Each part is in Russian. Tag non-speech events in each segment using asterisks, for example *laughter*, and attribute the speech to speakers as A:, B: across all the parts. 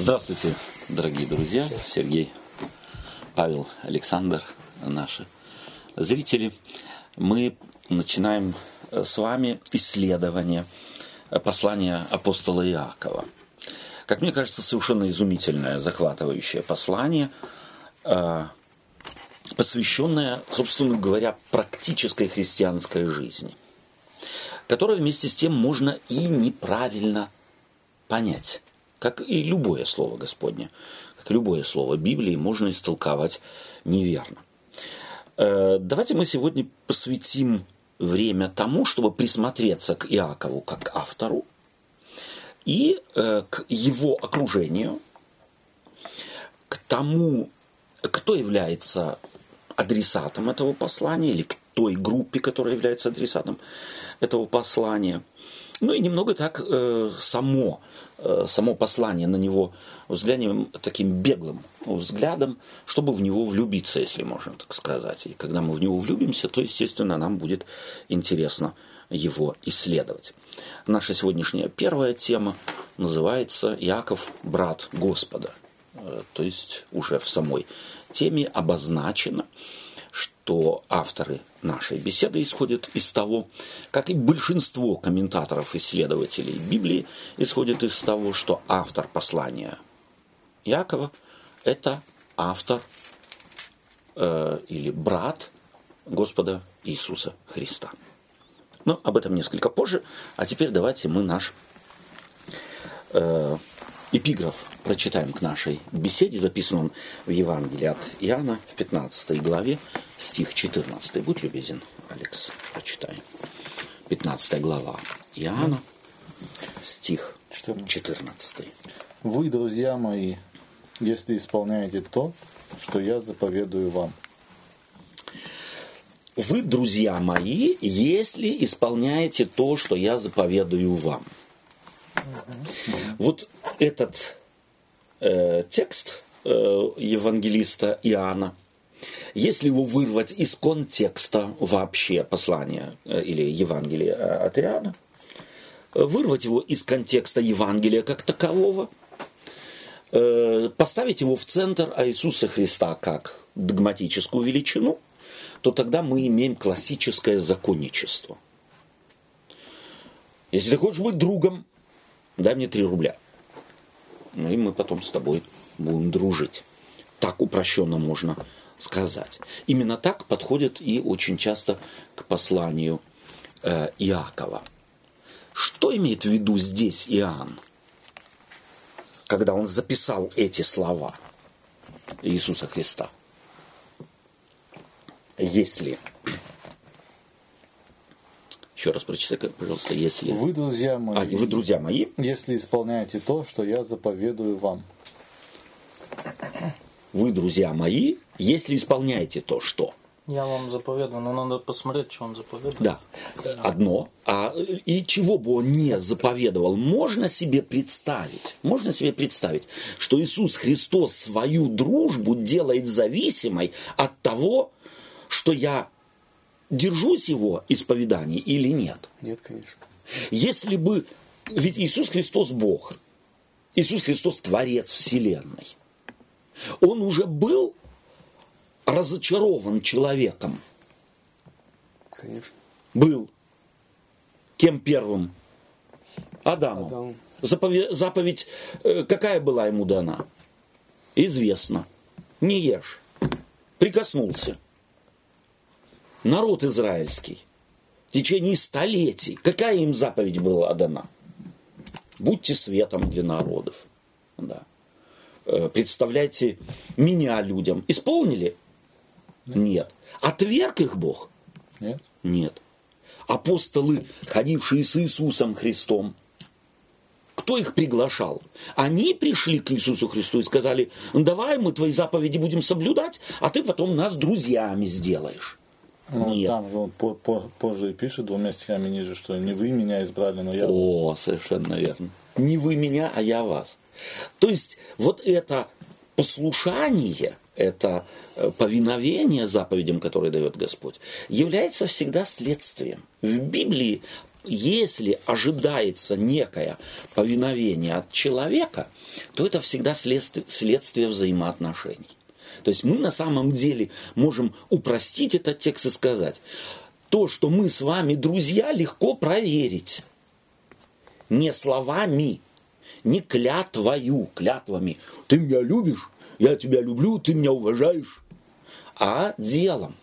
A: Здравствуйте, дорогие друзья, Сергей, Павел, Александр, наши зрители. Мы начинаем с вами исследование послания апостола Иакова. Как мне кажется, совершенно изумительное, захватывающее послание, э, посвященное, собственно говоря, практической христианской жизни, которое вместе с тем можно и неправильно понять как и любое слово Господне, как и любое слово Библии, можно истолковать неверно. Э, давайте мы сегодня посвятим время тому, чтобы присмотреться к Иакову как автору и э, к его окружению, к тому, кто является адресатом этого послания или к той группе, которая является адресатом этого послания. Ну и немного так э, само Э, само послание на него взглянем таким беглым взглядом, чтобы в него влюбиться, если можно так сказать. И когда мы в него влюбимся, то, естественно, нам будет интересно его исследовать. Наша сегодняшняя первая тема называется «Яков, брат Господа». Э, то есть уже в самой теме обозначено, что авторы нашей беседы исходят из того, как и большинство комментаторов, исследователей Библии, исходят из того, что автор послания Якова – это автор э, или брат Господа Иисуса Христа. Но об этом несколько позже. А теперь давайте мы наш э, эпиграф прочитаем к нашей беседе. Записан он в Евангелии от Иоанна в 15 главе, стих 14. Будь любезен, Алекс, прочитай. 15 глава Иоанна, стих 14.
B: Вы, друзья мои, если исполняете то, что я заповедую вам.
A: Вы, друзья мои, если исполняете то, что я заповедую вам. Вот этот э, текст э, евангелиста Иоанна, если его вырвать из контекста вообще послания э, или Евангелия э, от Иоанна, вырвать его из контекста Евангелия как такового, э, поставить его в центр Иисуса Христа как догматическую величину, то тогда мы имеем классическое законничество. Если ты хочешь быть другом, дай мне 3 рубля. Ну и мы потом с тобой будем дружить. Так упрощенно можно сказать. Именно так подходит и очень часто к посланию э, Иакова. Что имеет в виду здесь Иоанн, когда он записал эти слова Иисуса Христа? Если еще раз прочитай, пожалуйста, если...
B: Вы, друзья мои...
A: А, вы, друзья мои...
B: Если исполняете то, что я заповедую вам.
A: Вы, друзья мои, если исполняете то, что...
C: Я вам заповедую, но надо посмотреть, что он заповедует.
A: Да, одно. А и чего бы он не заповедовал, можно себе представить, можно себе представить, что Иисус Христос свою дружбу делает зависимой от того, что я держусь его исповедания или нет?
B: Нет, конечно.
A: Если бы... Ведь Иисус Христос Бог. Иисус Христос Творец Вселенной. Он уже был разочарован человеком.
B: Конечно.
A: Был. Кем первым? Адамом.
B: Адам.
A: Заповедь, заповедь э, какая была ему дана? Известно. Не ешь. Прикоснулся народ израильский в течение столетий, какая им заповедь была дана? Будьте светом для народов. Да. Э, представляйте меня людям. Исполнили? Нет. Нет. Отверг их Бог?
B: Нет.
A: Нет. Апостолы, ходившие с Иисусом Христом, кто их приглашал? Они пришли к Иисусу Христу и сказали, давай мы твои заповеди будем соблюдать, а ты потом нас друзьями сделаешь.
B: Ну, Нет. Там же он по, по, позже пишет двумя стихами ниже, что не вы меня избрали, но я
A: О, вас. совершенно верно. Не вы меня, а я вас. То есть вот это послушание, это э, повиновение заповедям, которые дает Господь, является всегда следствием. В Библии если ожидается некое повиновение от человека, то это всегда следствие, следствие взаимоотношений. То есть мы на самом деле можем упростить этот текст и сказать, то, что мы с вами друзья, легко проверить. Не словами, не клятвою, клятвами. Ты меня любишь, я тебя люблю, ты меня уважаешь. А делом.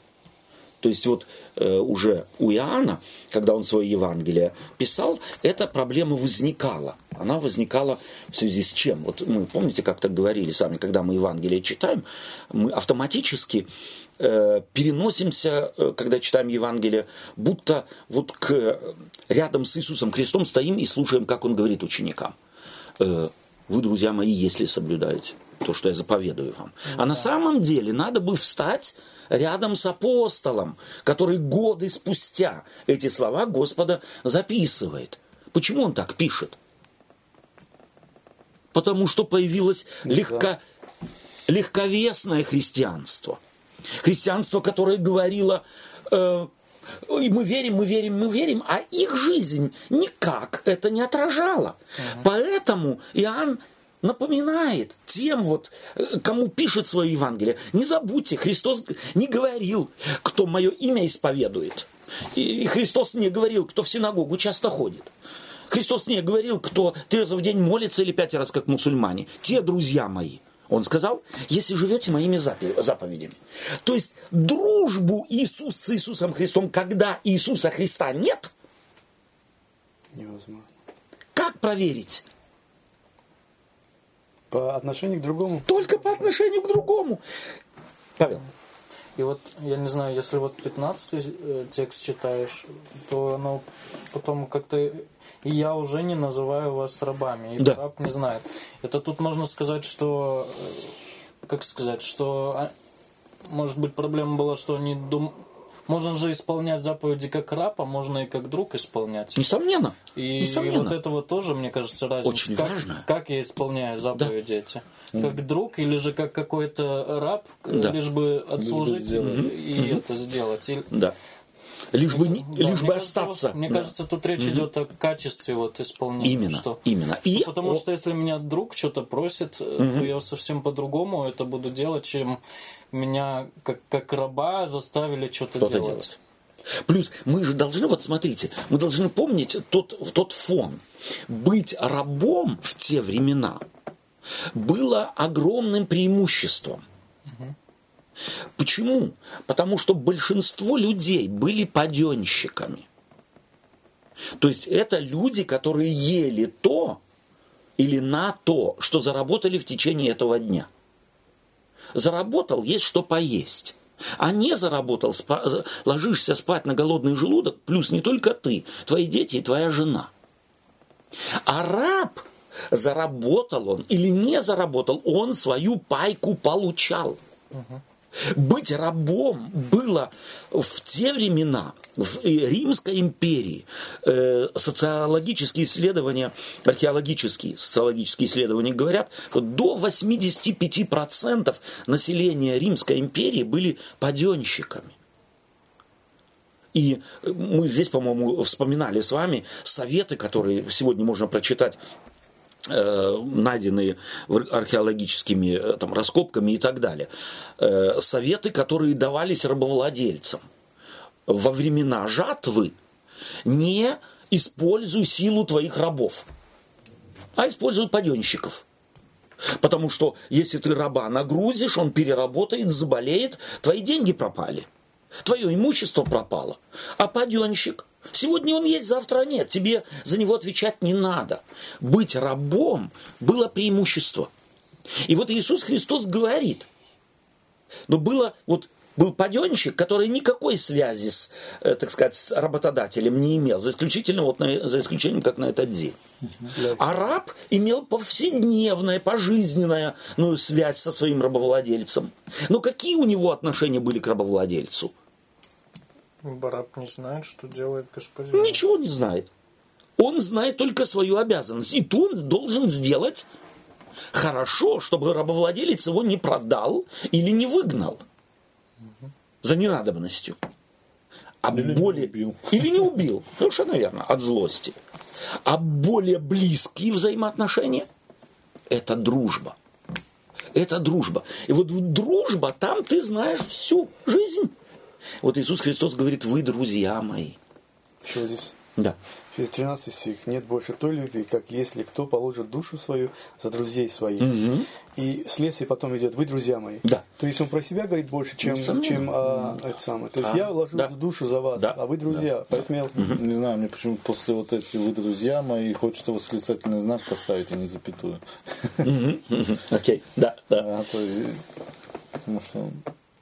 A: То есть вот э, уже у Иоанна, когда он свое Евангелие писал, эта проблема возникала. Она возникала в связи с чем? Вот мы, помните, как-то говорили сами, когда мы Евангелие читаем, мы автоматически э, переносимся, э, когда читаем Евангелие, будто вот к, рядом с Иисусом Христом стоим и слушаем, как Он говорит ученикам. Э, вы, друзья мои, если соблюдаете то, что я заповедую вам. А на самом деле надо бы встать рядом с апостолом, который годы спустя эти слова Господа записывает. Почему он так пишет? Потому что появилось легко, легковесное христианство. Христианство, которое говорило, э, мы верим, мы верим, мы верим, а их жизнь никак это не отражала. Угу. Поэтому Иоанн напоминает тем, вот, э, кому пишет свое Евангелие. Не забудьте, Христос не говорил, кто мое имя исповедует. И Христос не говорил, кто в синагогу часто ходит. Христос не говорил, кто три раза в день молится или пять раз, как мусульмане. Те друзья мои. Он сказал, если живете моими заповедями. То есть дружбу Иисус с Иисусом Христом, когда Иисуса Христа нет,
D: невозможно.
A: Как проверить?
D: По отношению к другому?
A: Только по отношению к другому. Павел.
C: И вот, я не знаю, если вот 15 э, текст читаешь, то оно потом как-то... И я уже не называю вас рабами, и
A: да.
C: раб не знает. Это тут можно сказать, что... Э, как сказать, что... А, может быть, проблема была, что они дум... Можно же исполнять заповеди как раб, а можно и как друг исполнять.
A: Несомненно.
C: И,
A: Несомненно.
C: и вот этого тоже, мне кажется, разница.
A: Очень
C: как,
A: важно.
C: Как я исполняю заповеди да. эти? Как друг или же как какой-то раб,
A: да.
C: лишь бы отслужить
D: лишь бы
C: и угу. это сделать? Или...
A: Да. Лишь бы, не,
C: да,
A: лишь бы
C: кажется,
A: остаться.
C: Мне
A: да.
C: кажется, тут речь угу. идет о качестве вот исполнения.
A: Именно,
C: что,
A: именно.
C: И, потому
A: о...
C: что если меня друг что-то просит, угу. то я совсем по-другому это буду делать, чем меня как, как раба заставили что-то,
A: что-то
C: делать.
A: делать. Плюс мы же должны, вот смотрите, мы должны помнить тот, тот фон. Быть рабом в те времена было огромным преимуществом. Почему? Потому что большинство людей были паденщиками. То есть это люди, которые ели то или на то, что заработали в течение этого дня. Заработал, есть что поесть. А не заработал, спа- ложишься спать на голодный желудок, плюс не только ты, твои дети и твоя жена. А раб, заработал он или не заработал, он свою пайку получал. Угу. Быть рабом было в те времена, в Римской империи, э, социологические исследования, археологические социологические исследования говорят, что до 85% населения Римской империи были паденщиками. И мы здесь, по-моему, вспоминали с вами советы, которые сегодня можно прочитать Э, найденные археологическими э, там, раскопками и так далее. Э, советы, которые давались рабовладельцам во времена жатвы, не используй силу твоих рабов, а используй паденщиков. Потому что если ты раба нагрузишь, он переработает, заболеет, твои деньги пропали, твое имущество пропало. А паденщик – Сегодня он есть, завтра нет. Тебе за него отвечать не надо. Быть рабом было преимущество. И вот Иисус Христос говорит, но было вот был паденщик, который никакой связи с, э, так сказать, с работодателем не имел, за исключением, вот на, за исключением как на этот день. А раб имел повседневное, пожизненное ну, связь со своим рабовладельцем. Но какие у него отношения были к рабовладельцу?
C: Бараб не знает, что делает господин.
A: Ничего не знает. Он знает только свою обязанность. И ту он должен сделать хорошо, чтобы рабовладелец его не продал или не выгнал за ненадобностью. А
B: Или не
A: более...
B: убил.
A: Или не убил. Совершенно верно, от злости. А более близкие взаимоотношения – это дружба. Это дружба. И вот дружба, там ты знаешь всю жизнь. Вот Иисус Христос говорит, вы друзья мои.
D: Еще здесь
A: Да.
D: Через 13 стих. Нет больше той любви, как если кто положит душу свою за друзей своих. И следствие потом идет, вы друзья мои.
A: Да.
D: То есть он про себя говорит больше, чем,
A: Несомненно.
D: чем а, это самое. То есть
A: А,
D: я ложу
A: да.
D: душу за вас,
A: Да.
D: а вы друзья. Поэтому я...
B: Не знаю, мне почему после вот этих вы друзья мои хочется восклицательный знак поставить, а не запятую.
A: Окей, да, да.
B: А, потому что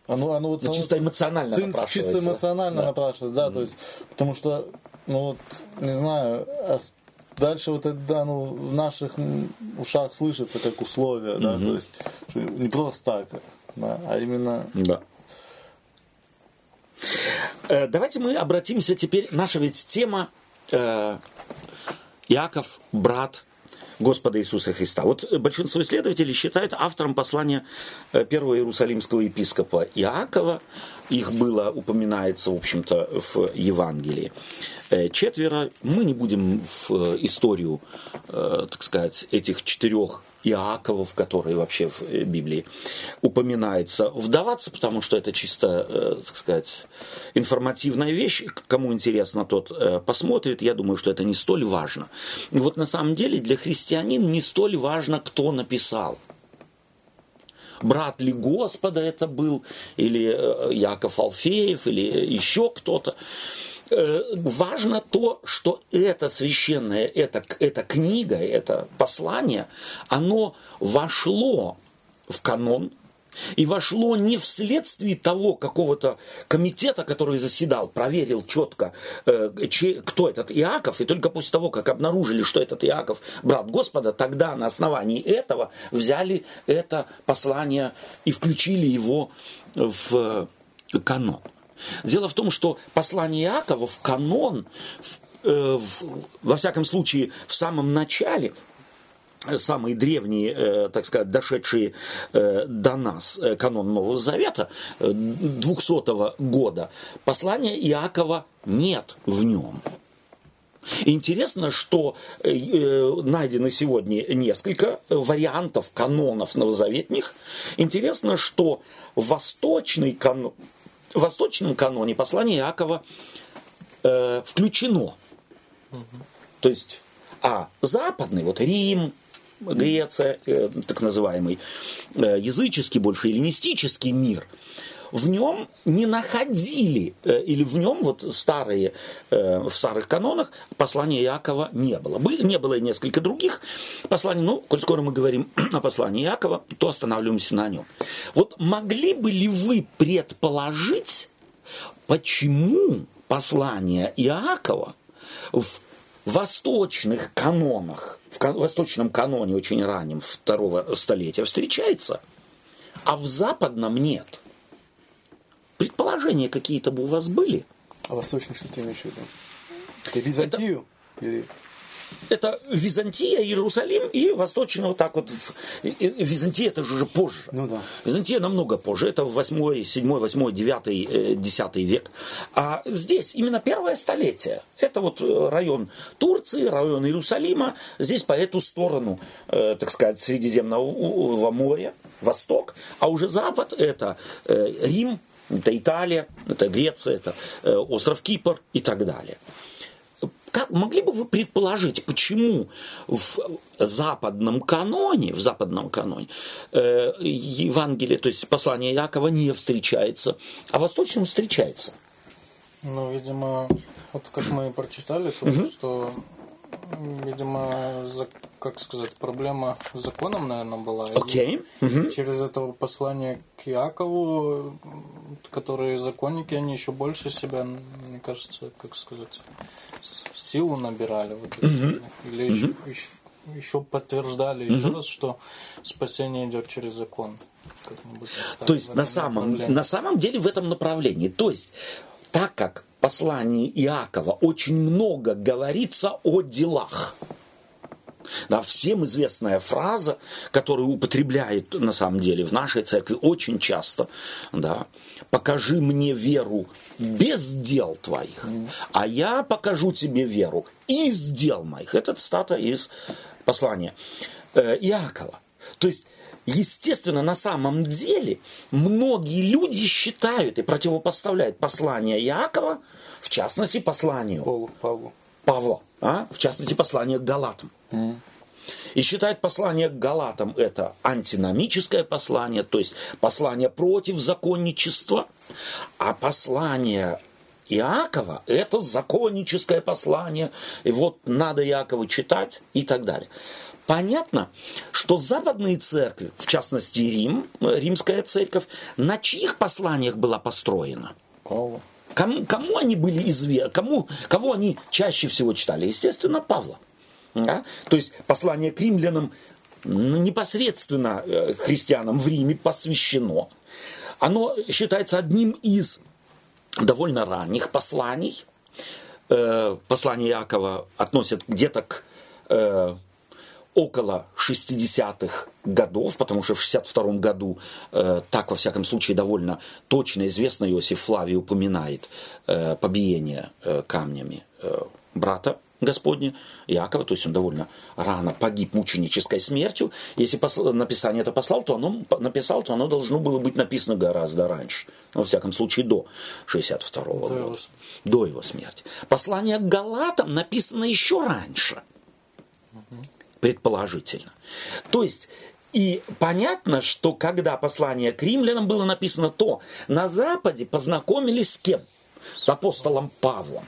B: оно, оно вот
A: Ну, чисто эмоционально
B: Сын
A: напрашивается.
B: чисто эмоционально
A: Да.
B: напрашивается, да, то есть, потому что, ну вот, не знаю, а дальше вот это, да, ну, в наших ушах слышится как условие, да, то есть, не просто так, да, а именно
A: Да. Э, Давайте мы обратимся теперь. Наша ведь тема э, Иаков, брат Господа Иисуса Христа. Вот большинство исследователей считает автором послания э, первого иерусалимского епископа Иакова. Их было, упоминается, в общем-то, в Евангелии. Э, Четверо. Мы не будем в э, историю, э, так сказать, этих четырех Иаковов, которые вообще в э, Библии упоминается, вдаваться, потому что это чисто, э, так сказать, информативная вещь. Кому интересно, тот э, посмотрит. Я думаю, что это не столь важно. И вот на самом деле для христианин не столь важно, кто написал. Брат ли Господа это был, или Яков Алфеев, или еще кто-то. Э, Важно то, что это священное, это, эта книга, это послание, оно вошло в канон, и вошло не вследствие того какого-то комитета, который заседал, проверил четко, э, кто этот Иаков, и только после того, как обнаружили, что этот Иаков брат Господа, тогда на основании этого взяли это послание и включили его в канон. Дело в том, что послание Иакова в канон, в- э, в- во всяком случае, в самом начале, самые древние, э, так сказать, дошедшие э, до нас э, канон Нового Завета э, 200 года, послания Иакова нет в нем. Интересно, что э, э, найдено сегодня несколько вариантов канонов новозаветних. Интересно, что восточный канон, в восточном каноне послание Иакова э, включено. То есть, а западный, вот Рим, Греция, э, так называемый э, языческий, больше эллинистический мир, в нем не находили, э, или в нем вот старые, э, в старых канонах послания Иакова не было. Были, не было и несколько других посланий, но коль скоро мы говорим *clears throat* о послании Иакова, то останавливаемся на нем. Вот могли бы ли вы предположить, почему послание Иакова в восточных канонах, в восточном каноне очень раннем второго столетия встречается, а в западном нет. Предположения какие-то бы у вас были?
D: А восточный что ты имеешь в виду? Ты Византию? Или...
A: Это Византия, Иерусалим и восточно вот так вот. Византия это же уже позже.
D: Ну да.
A: Византия намного позже. Это 8, 7, 8, 9, 10 век. А здесь именно первое столетие. Это вот э, район Турции, район Иерусалима. Здесь по эту сторону, э, так сказать, Средиземного моря, восток. А уже запад это э, Рим, это Италия, это Греция, это э, остров Кипр и так далее. Как могли бы вы предположить, почему в западном каноне, в западном каноне э, Евангелие, то есть послание Якова не встречается, а в восточном встречается?
C: Ну, видимо, вот как мы прочитали, только что, видимо, за- как сказать, проблема с законом, наверное, была.
A: Окей. Мгм.
C: Через это послание к Якову, которые законники, они еще больше себя, мне кажется, как сказать, силу набирали. Вот эти, Или еще, еще, еще подтверждали еще раз, что спасение идет через закон. Так,
A: То есть на самом,
C: направлении.
A: на самом деле в этом направлении. То есть так как послании Иакова очень много говорится о делах, Да, всем известная фраза, которую употребляют на самом деле в нашей церкви очень часто, да, покажи мне веру без дел твоих, а я покажу тебе веру из дел моих. Это цитата из послания э, Иакова. То есть Естественно, на самом деле многие люди считают и противопоставляют послание Иакова, в частности, посланию
D: Павлу. Павлу.
A: Павла, а? в частности, послание к Галатам.
D: Mm.
A: И считает послание к Галатам это антиномическое послание, то есть послание против законничества, а послание Иакова – это законническое послание, и вот надо Иакова читать и так далее. Понятно, что западные церкви, в частности Рим, римская церковь, на чьих посланиях была построена?
B: Павла.
A: Кому, кому они были известны, кому, кого они чаще всего читали? Естественно, Павла. Да? То есть послание к римлянам непосредственно э, христианам в Риме посвящено. Оно считается одним из довольно ранних посланий. Э, послание Якова относят где-то к э, около 60-х годов, потому что в 62 году, э, так во всяком случае довольно точно известно, Иосиф Флавий упоминает э, побиение камнями брата Господня Иакова, то есть он довольно рано погиб мученической смертью. Если посл, написание это послал, то оно написал, то оно должно было быть написано гораздо раньше. Ну, во всяком случае, до 62 -го года. Его. До его смерти. Послание к Галатам написано еще раньше. Угу предположительно. То есть и понятно, что когда послание к римлянам было написано, то на Западе познакомились с кем? С апостолом Павлом.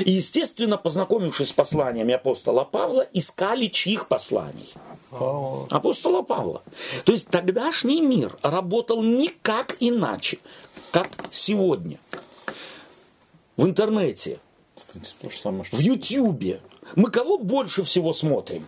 A: И, естественно, познакомившись с посланиями апостола Павла, искали чьих посланий? Павла. Апостола Павла. То есть тогдашний мир работал никак иначе, как сегодня. В интернете, в Ютьюбе. Мы кого больше всего смотрим?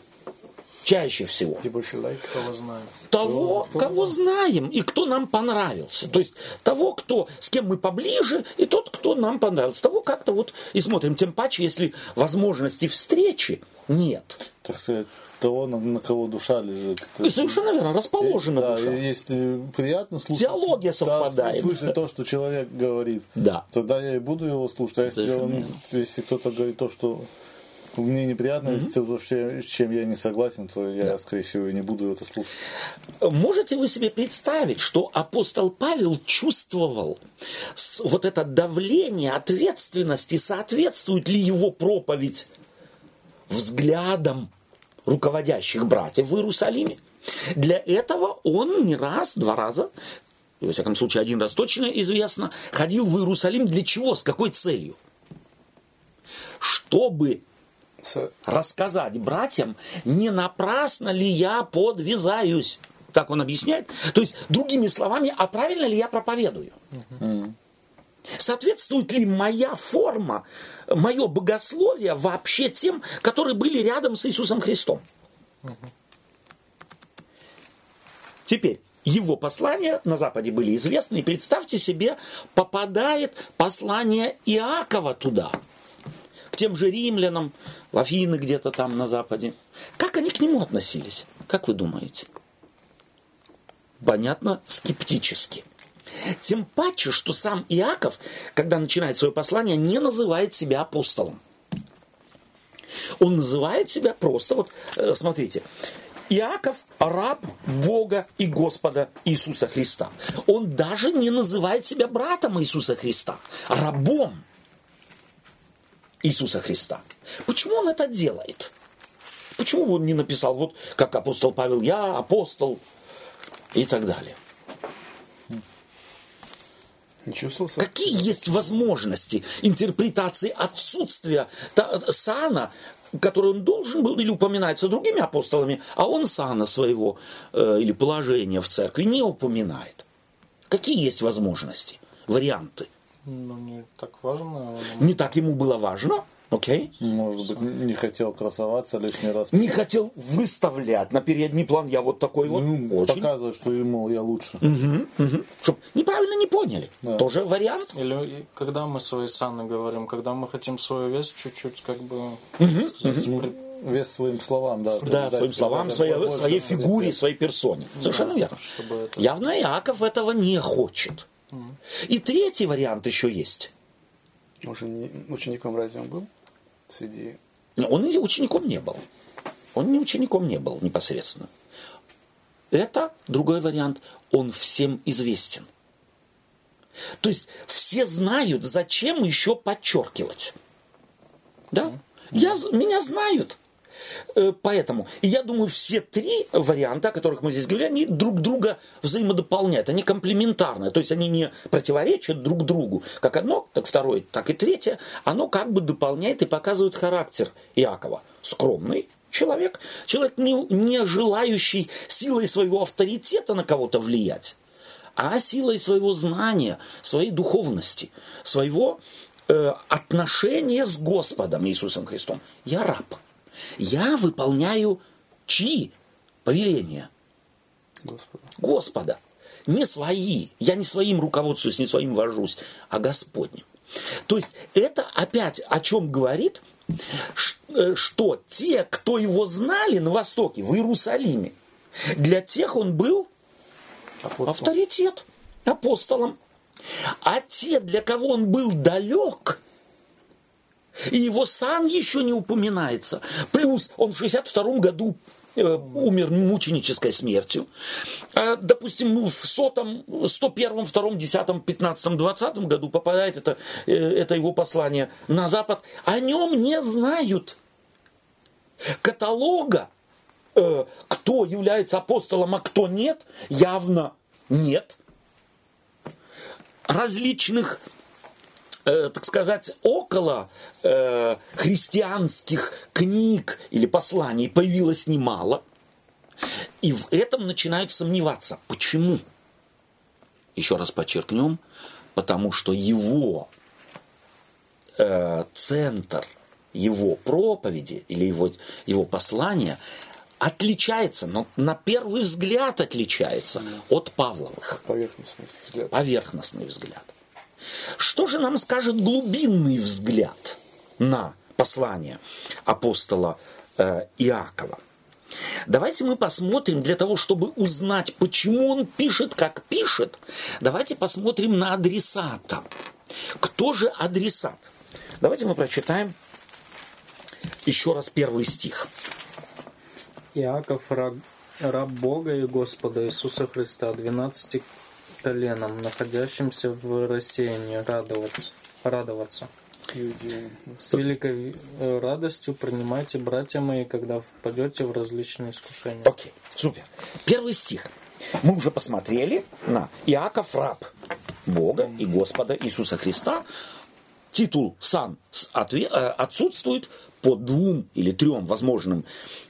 A: Чаще всего.
D: Кого
A: знаем. Того, кто, кого знаем и кто нам понравился. То есть того, кто, с кем мы поближе, и тот, кто нам понравился. Того как-то вот и смотрим. Тем паче, если возможности встречи нет.
B: Так сказать, того, на, на кого душа лежит.
A: И совершенно верно, расположена
B: да,
A: душа.
B: Если приятно слушать.
A: Теология совпадает.
B: Да, слышать то, что человек говорит.
A: Да.
B: Тогда я и буду его слушать. А если, он, если кто-то говорит то, что мне неприятно, mm-hmm. с чем я не согласен, то я, да. скорее всего, не буду это слушать.
A: Можете вы себе представить, что апостол Павел чувствовал вот это давление ответственности, соответствует ли его проповедь взглядам руководящих братьев в Иерусалиме? Для этого он не раз, два раза, и, во всяком случае, один раз точно известно, ходил в Иерусалим для чего, с какой целью? Чтобы рассказать братьям, не напрасно ли я подвязаюсь. Так он объясняет. То есть, другими словами, а правильно ли я проповедую? Соответствует ли моя форма, мое богословие вообще тем, которые были рядом с Иисусом Христом? Теперь, его послания на Западе были известны, и представьте себе, попадает послание Иакова туда – тем же римлянам, в Афины где-то там на Западе. Как они к нему относились? Как вы думаете? Понятно, скептически. Тем паче, что сам Иаков, когда начинает свое послание, не называет себя апостолом. Он называет себя просто, вот э, смотрите, Иаков – раб Бога и Господа Иисуса Христа. Он даже не называет себя братом Иисуса Христа, а рабом. Иисуса Христа. Почему он это делает? Почему он не написал, вот как апостол Павел, я апостол и так далее?
D: Не чувствовался?
A: Какие есть возможности интерпретации отсутствия сана, который он должен был или упоминается другими апостолами, а он сана своего э, или положения в церкви не упоминает? Какие есть возможности, варианты?
C: Ну, не так важно.
A: Не так ему было важно. Окей.
B: Okay. Может быть, не хотел красоваться лишний раз.
A: Не хотел выставлять на передний план. Я вот такой вот.
B: Ну, очень. Показывать, что ему я лучше.
A: Угу, угу. Чтоб неправильно не поняли. Да. Тоже вариант.
C: Или когда мы свои саны говорим, когда мы хотим свою вес чуть-чуть как бы
A: угу, сказать,
C: угу.
B: вес своим словам, да.
A: Да, своим словам, своей, своей фигуре, своей персоне. Совершенно верно.
C: чтобы это-
A: Явно Иаков этого не хочет. И третий вариант еще есть.
D: Не- учеником разве он был? Среди...
A: Он учеником не был. Он не учеником не был непосредственно. Это другой вариант. Он всем известен. То есть все знают, зачем еще подчеркивать. Да? Я, з- меня знают. Э, Поэтому, и я думаю, все три варианта, о которых мы здесь говорили, они друг друга взаимодополняют, они комплементарны, то есть они не противоречат друг другу. Как одно, так второе, так и третье, оно как бы дополняет и показывает характер Иакова. Скромный человек, человек, не, не желающий силой своего авторитета на кого-то влиять, а силой своего знания, своей духовности, своего э, отношения с Господом Иисусом Христом. Я раб. Я выполняю чьи повеления?
D: Господа.
A: Господа. Не свои. Я не своим руководствуюсь, не своим вожусь, а Господним. То есть это опять о чем говорит, э, что те, кто его знали на Востоке, в Иерусалиме, для тех он был
D: Апостол.
A: авторитет апостолом. А те, для кого он был далек, и его сан еще не упоминается. Плюс он в 62 году э, умер мученической смертью. А, допустим, в сотом, 101, 2, 10, 15, 20 году попадает это, э, это его послание на Запад. О нем не знают. Каталога, э, кто является апостолом, а кто нет, явно нет. Различных э, так сказать, около э, христианских книг или посланий появилось немало. И в этом начинают сомневаться. Почему? Еще раз подчеркнем, потому что его э, центр, его проповеди или его, его послания отличается, но на первый взгляд отличается от Павловых
D: Поверхностный взгляд.
A: поверхностный взгляд. Что же нам скажет глубинный взгляд на послание апостола э, Иакова? Давайте мы посмотрим, для того, чтобы узнать, почему он пишет, как пишет, давайте посмотрим на адресата. Кто же адресат? Давайте мы прочитаем еще раз первый стих.
C: Иаков, раб, раб Бога и Господа Иисуса Христа, 12 коленам, находящимся в рассеянии, радоваться. радоваться. С великой э, радостью принимайте, братья мои, когда впадете в различные искушения.
A: Окей, супер. Первый стих. Мы уже посмотрели на Иаков раб Бога и Господа Иисуса Христа. Титул сан э, отсутствует по двум или трем возможным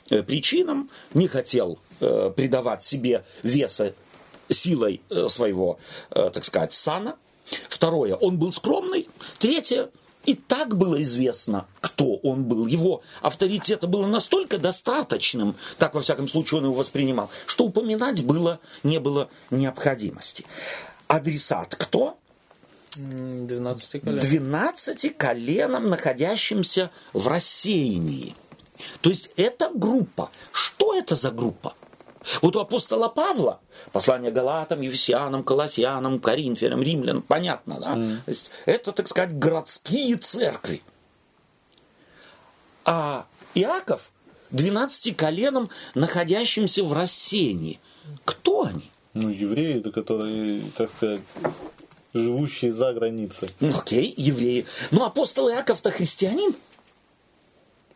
A: э, причинам. Не хотел придавать себе веса силой э, своего, э, так сказать, сана. Второе, он был скромный. Третье, и так было известно, кто он был. Его авторитета было настолько достаточным, так во всяком случае он его воспринимал, что упоминать было, не было необходимости. Адресат кто?
C: М, 12 колен.
A: 12 коленам, находящимся в рассеянии. То есть это группа. Что это за группа? Вот у апостола Павла, послание Галатам, Ефесянам, Колоссянам, Коринфянам, Римлянам, понятно, да? То есть это, так сказать, городские церкви. А Иаков 12 коленам, находящимся в рассеянии. Кто они?
B: Ну, евреи, которые, так сказать, живущие за границей.
A: Ну, окей, евреи. Но апостол Иаков-то христианин.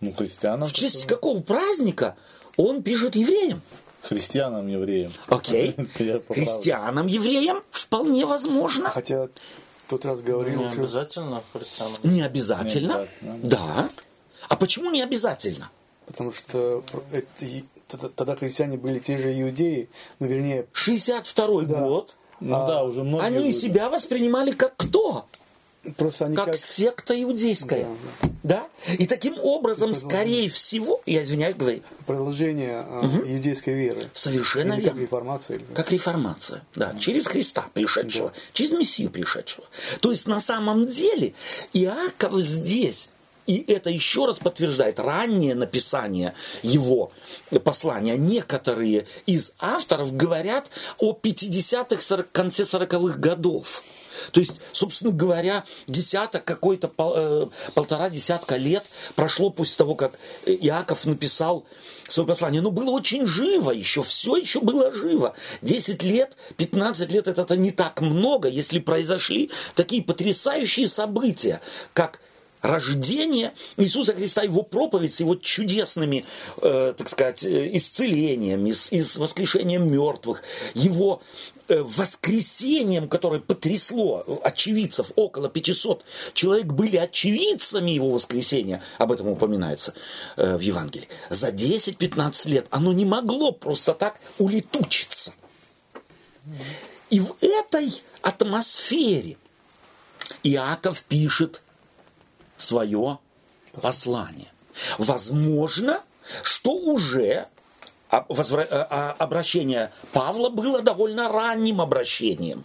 B: Ну, христианам.
A: В честь какого праздника он пишет евреям?
B: Христианам, евреям.
A: Окей. *laughs*
B: Я поправлю.
A: Христианам, евреям вполне возможно.
D: Хотя в тот раз говорил,
C: Не обязательно христианам.
A: Не обязательно.
B: Не обязательно.
A: Да. А почему не обязательно?
D: потому что это тогда- христиане были те же иудеи, ну вернее,
A: 62
D: Да.
A: год.
B: Ну
D: А,
B: да, уже многие...
A: Они
B: были.
A: себя воспринимали как кто?
D: Просто они
A: Как,
D: как,
A: секта иудейская. Да. И таким образом, скорее всего, я извиняюсь, говорю,
D: продолжение а, иудейской веры.
A: совершенно
D: Или как
A: верно.
D: реформация. или как.
A: Реформация, да, через Христа пришедшего, через Мессию пришедшего. То есть на самом деле Иаков здесь И это еще раз подтверждает раннее написание его послания. Некоторые из авторов говорят о 50-х, конце 40-х годов. То есть, собственно говоря, десяток, какой-то э, полтора десятка лет прошло после того, как Иаков написал свое послание. Но было очень живо еще, все еще было живо. 10 лет, 15 лет это, это не так много, если произошли такие потрясающие события, как рождение Иисуса Христа, его проповедь с его чудесными, э, так сказать, э, исцелениями, с, с воскрешением мертвых, его Э, воскресением, которое потрясло очевидцев, около 500 человек были очевидцами его воскресения, об этом упоминается э, в Евангелии, за 10-15 лет оно не могло просто так улетучиться. И в этой атмосфере Иаков пишет свое послание. Возможно, что уже. Э, обращение Павла было довольно ранним обращением.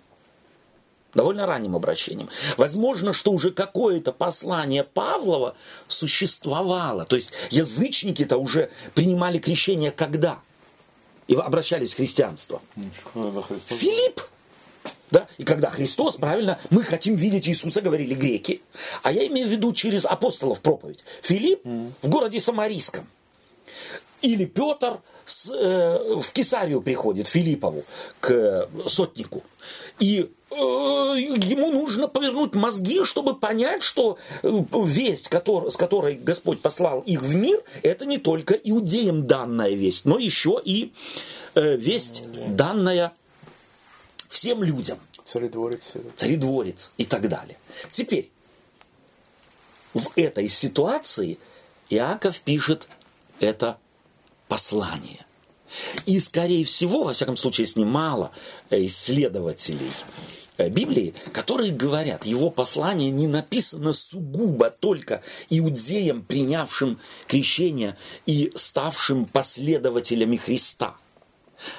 A: Довольно ранним обращением. Возможно, что уже какое-то послание Павлова существовало. То есть язычники-то уже принимали крещение когда? И обращались в христианство. Филипп. Да? И когда Христос, правильно, мы хотим видеть Иисуса, говорили греки. А я имею в виду через апостолов проповедь. Филипп mm. в городе Самарийском. Или Петр с, э, в Кесарию приходит, Филиппову, к сотнику. И э, ему нужно повернуть мозги, чтобы понять, что э, весть, который, с которой Господь послал их в мир, это не только иудеям данная весть, но еще и э, весть данная всем людям.
D: Царедворец.
A: Царедворец и так далее. Теперь, в этой ситуации Иаков пишет это послание. И, скорее всего, во всяком случае, есть немало э, исследователей э, Библии, которые говорят, его послание не написано сугубо только иудеям, принявшим крещение и ставшим последователями Христа.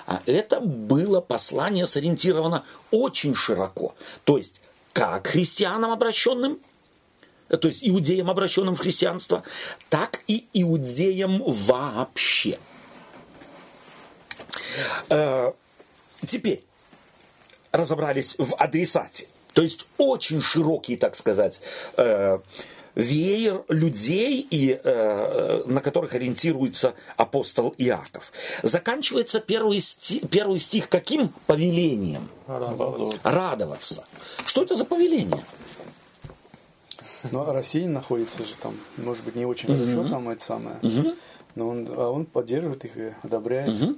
A: А это было послание сориентировано очень широко. То есть, как христианам обращенным, то есть иудеям, обращенным в христианство, так и иудеям вообще. Э, теперь разобрались в адресате. То есть очень широкий, так сказать, э, веер людей, и, э, на которых ориентируется апостол Иаков. Заканчивается первый стих, первый стих каким повелением?
C: Радоваться.
A: Радоваться. Что это за повеление?
D: Ну, а Россия находится же там, может быть, не очень хорошо там это самое. Но он, а он поддерживает их и одобряет. Угу.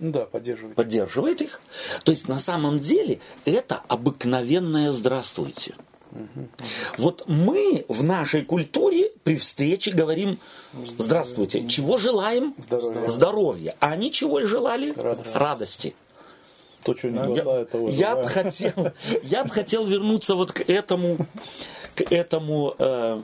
D: ну да, поддерживает.
A: Поддерживает их. То есть на самом деле это обыкновенное здравствуйте. Угу. Вот мы в нашей культуре при встрече говорим здравствуйте. Чего желаем?
D: Здоровья.
A: Здоровья. А они чего желали?
D: Радости.
A: Радости.
B: То, что не хватает,
A: я, того я бы хотел, я бы хотел вернуться вот к этому, к этому э,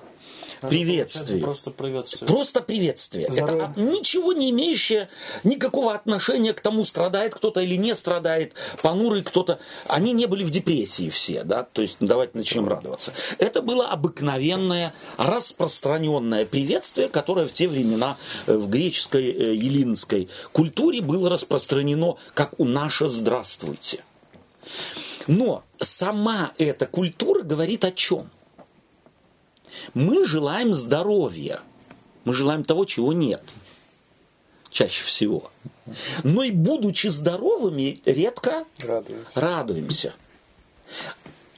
A: приветствие.
C: Просто приветствие.
A: Просто приветствие. Здорово. Это ничего не имеющее никакого отношения к тому, страдает кто-то или не страдает, понурый кто-то. Они не были в депрессии все, да, то есть давайте начнем радоваться. Это было обыкновенное, распространенное приветствие, которое в те времена э, в греческой, э, еллинской культуре было распространено как у наше «здравствуйте». Но сама эта культура говорит о чем? Мы желаем здоровья. Мы желаем того, чего нет. Чаще всего. Но и будучи здоровыми, редко радуемся. радуемся.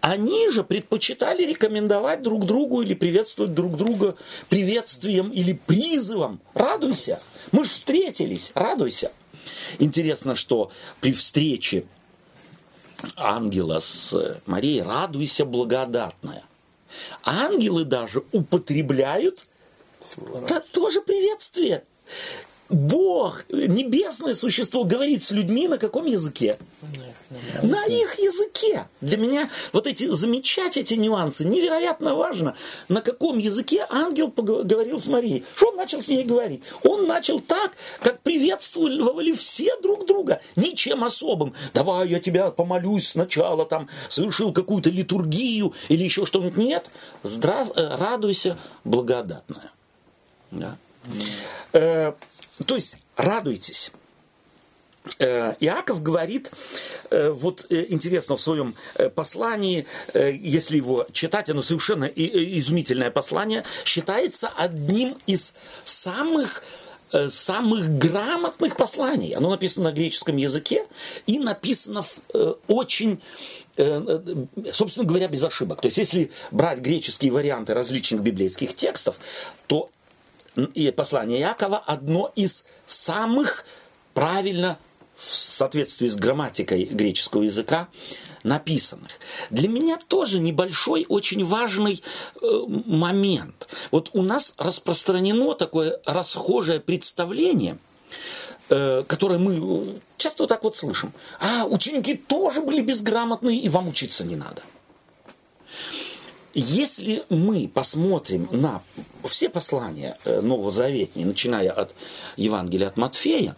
A: Они же предпочитали рекомендовать друг другу или приветствовать друг друга приветствием или призывом. Радуйся. Мы же встретились. Радуйся. Интересно, что при встрече ангела с Марией радуйся благодатная. Ангелы даже употребляют да, тоже приветствие. Бог, небесное существо, говорит с людьми на каком языке? На их языке. Для меня вот эти замечать эти нюансы невероятно важно. На каком языке ангел говорил с Марией? Что он начал с ней говорить? Он начал так, как приветствовали все друг друга. Ничем особым. Давай я тебя помолюсь сначала, там, совершил какую-то литургию или еще что-нибудь. Нет. Здра... Э, радуйся, благодатная. Да? Э, то есть радуйтесь. Э, Иаков говорит, э, вот э, интересно, в своем послании, если его читать, оно совершенно изумительное послание, считается одним из самых самых грамотных посланий. Оно написано на греческом языке и написано в очень собственно говоря, без ошибок. То есть, если брать греческие варианты различных библейских текстов, то и послание Якова одно из самых правильно в соответствии с грамматикой греческого языка написанных. Для меня тоже небольшой, очень важный э, момент. Вот у нас распространено такое расхожее представление, э, которое мы часто вот так вот слышим. А ученики тоже были безграмотные, и вам учиться не надо. Если мы посмотрим на все послания э, Новозаветные, начиная от Евангелия от Матфея,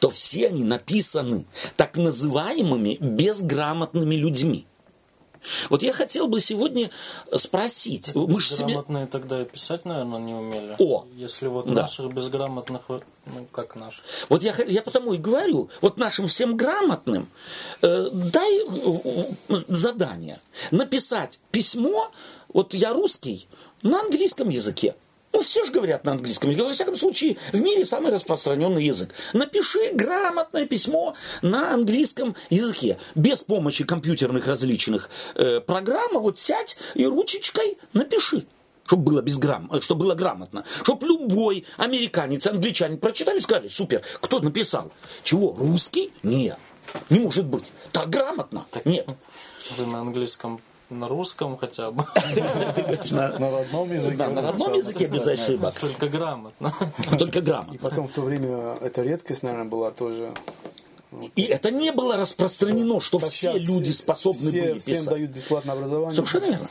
A: то все они написаны так называемыми безграмотными людьми. Вот я хотел бы сегодня спросить.
C: Мы же Грамотные себе... тогда и писать, наверное, не умели.
A: О!
C: Если вот да. наших безграмотных, ну как наших.
A: Вот я, я потому и говорю, вот нашим всем грамотным э, дай задание написать письмо, вот я русский, на английском языке. Ну, все же говорят на английском языке. Во всяком случае, в мире самый распространенный язык. Напиши грамотное письмо на английском языке. Без помощи компьютерных различных э, программ. Вот сядь и ручечкой напиши чтобы было, безграм... Э, чтобы было грамотно. Чтобы любой американец, англичанин прочитали и сказали, супер, кто написал? Чего, русский? Нет. Не может быть. Так грамотно?
C: Так,
A: Нет.
C: Вы на английском на русском хотя бы.
B: На родном языке.
A: Да, на родном языке без ошибок.
C: Только грамотно.
A: Только грамотно. И
D: потом в то время эта редкость, наверное, была тоже
A: и это не было распространено, что все люди способны
D: все,
A: были писать.
D: Всем дают бесплатное образование.
A: Совершенно верно.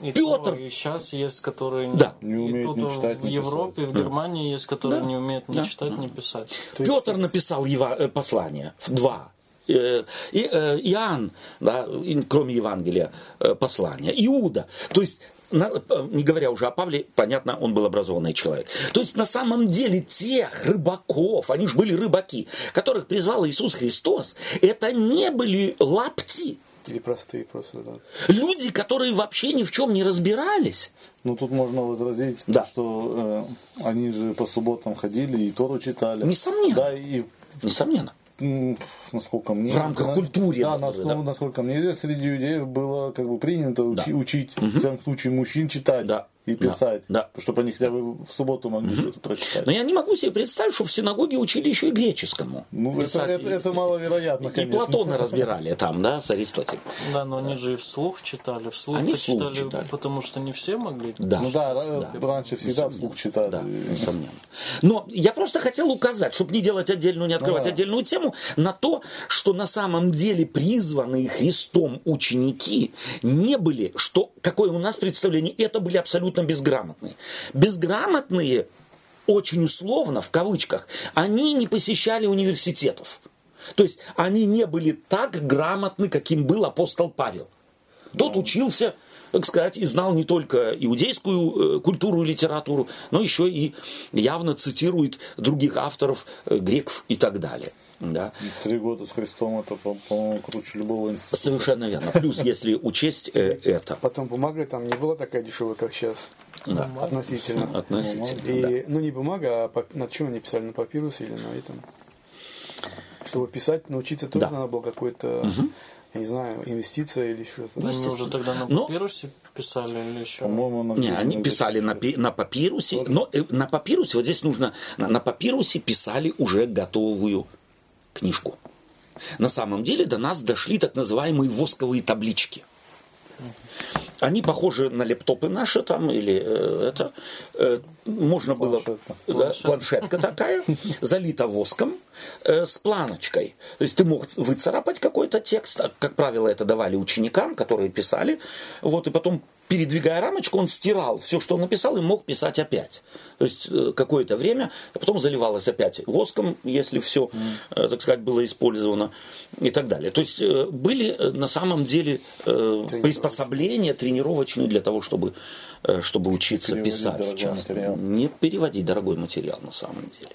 C: И Петр. И сейчас есть, которые
A: да.
B: не умеют ни читать,
C: в Европе, в Германии есть, которые да. не умеют ни да. читать, ни писать.
A: Петр написал его э, послание в два и, э, Иоанн, да, кроме Евангелия, э, послания, Иуда. То есть не говоря уже о Павле, понятно, он был образованный человек. То есть на самом деле тех рыбаков, они же были рыбаки, которых призвал Иисус Христос, это не были лапти.
D: Или простые просто, да.
A: Люди, которые вообще ни в чем не разбирались.
B: Ну тут можно возразить,
A: да.
B: что э, они же по субботам ходили и Тору читали.
A: Несомненно.
B: Да, и
A: Несомненно
B: насколько мне...
A: В рамках
B: на,
A: культуры.
B: Да, на, да, насколько мне известно, среди иудеев было как бы принято учи, да. учить, угу. в всяком случае, мужчин читать. Да и писать,
A: да, да.
B: чтобы они хотя бы в субботу могли угу. что-то прочитать.
A: Но я не могу себе представить, что в синагоге учили еще и греческому.
B: Ну, это, это, это маловероятно,
A: И Платона разбирали там, да, с Аристотелем.
C: Да, но они же и вслух читали. Вслух
A: они
C: вслух
A: читали, читали,
C: потому что не все могли.
B: Да. Ну да, да. раньше всегда
A: несомненно.
B: вслух читали.
A: Да, несомненно. Но я просто хотел указать, чтобы не делать отдельную, не открывать
B: да.
A: отдельную тему, на то, что на самом деле призванные Христом ученики не были, что какое у нас представление, это были абсолютно безграмотные безграмотные. Безграмотные, очень условно, в кавычках, они не посещали университетов. То есть они не были так грамотны, каким был апостол Павел. Тот учился, так сказать, и знал не только иудейскую э, культуру и литературу, но еще и явно цитирует других авторов, э, греков и так далее. Да.
B: Три года с Христом это, по-моему, круче любого института.
A: Совершенно верно. Плюс, если учесть э, это.
D: Потом бумага там не была такая дешевая, как сейчас.
A: Да.
D: Относительно.
A: Относительно.
D: И,
A: да.
D: ну, не бумага, а на чем они писали? На папирусе или на этом? Чтобы писать, научиться тоже да. надо было какой-то, угу. я не знаю, инвестиция или что-то.
C: Ну, они уже тогда на папирусе но... писали или еще?
B: По-моему,
A: на... Не, они писали на, пи- на папирусе, вот. но э, на папирусе, вот здесь нужно, на, на папирусе писали уже готовую книжку. На самом деле до нас дошли так называемые восковые таблички. они похожи на лептопы наши там, или э, это, э, можно было,
B: Планшетка.
A: да, планшетка такая, залита воском э, с планочкой. То есть ты мог выцарапать какой-то текст, а, как правило, это давали ученикам, которые писали, вот, и потом передвигая рамочку, он стирал все, что он написал, и мог писать опять. То есть э, какое-то время, а потом заливалось опять воском, если все, э, так сказать, было использовано и так далее. То есть э, были на самом деле э, приспособления тренировочные для того, чтобы, чтобы учиться
B: Переводить
A: писать. в частности.
B: материал.
A: Не переводить дорогой материал на самом деле.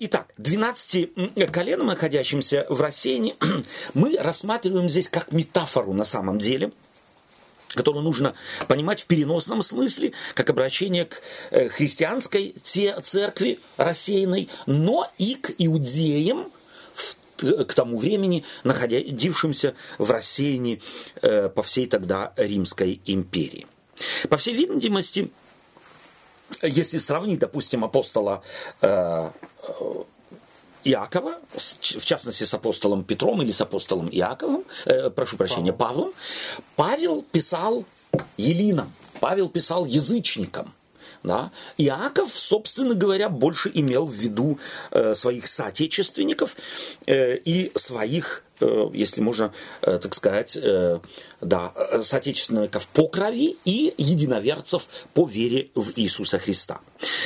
A: Итак, 12 коленам, находящимся в рассеянии, *clears throat* мы рассматриваем здесь как метафору на самом деле – которую нужно понимать в переносном смысле, как обращение к э, христианской те- церкви рассеянной, но и к иудеям, э, к тому времени, находившимся в рассеянии э, по всей тогда Римской империи. По всей видимости, если сравнить, допустим, апостола Иакова, в частности с апостолом Петром или с апостолом Иаковом, э, прошу прощения, Павлом, Павел писал Елинам, Павел писал язычникам. Да? Иаков, собственно говоря, больше имел в виду э, своих соотечественников э, и своих, если можно э, так сказать, э, да, э, соотечественников по крови и единоверцев по вере в Иисуса Христа.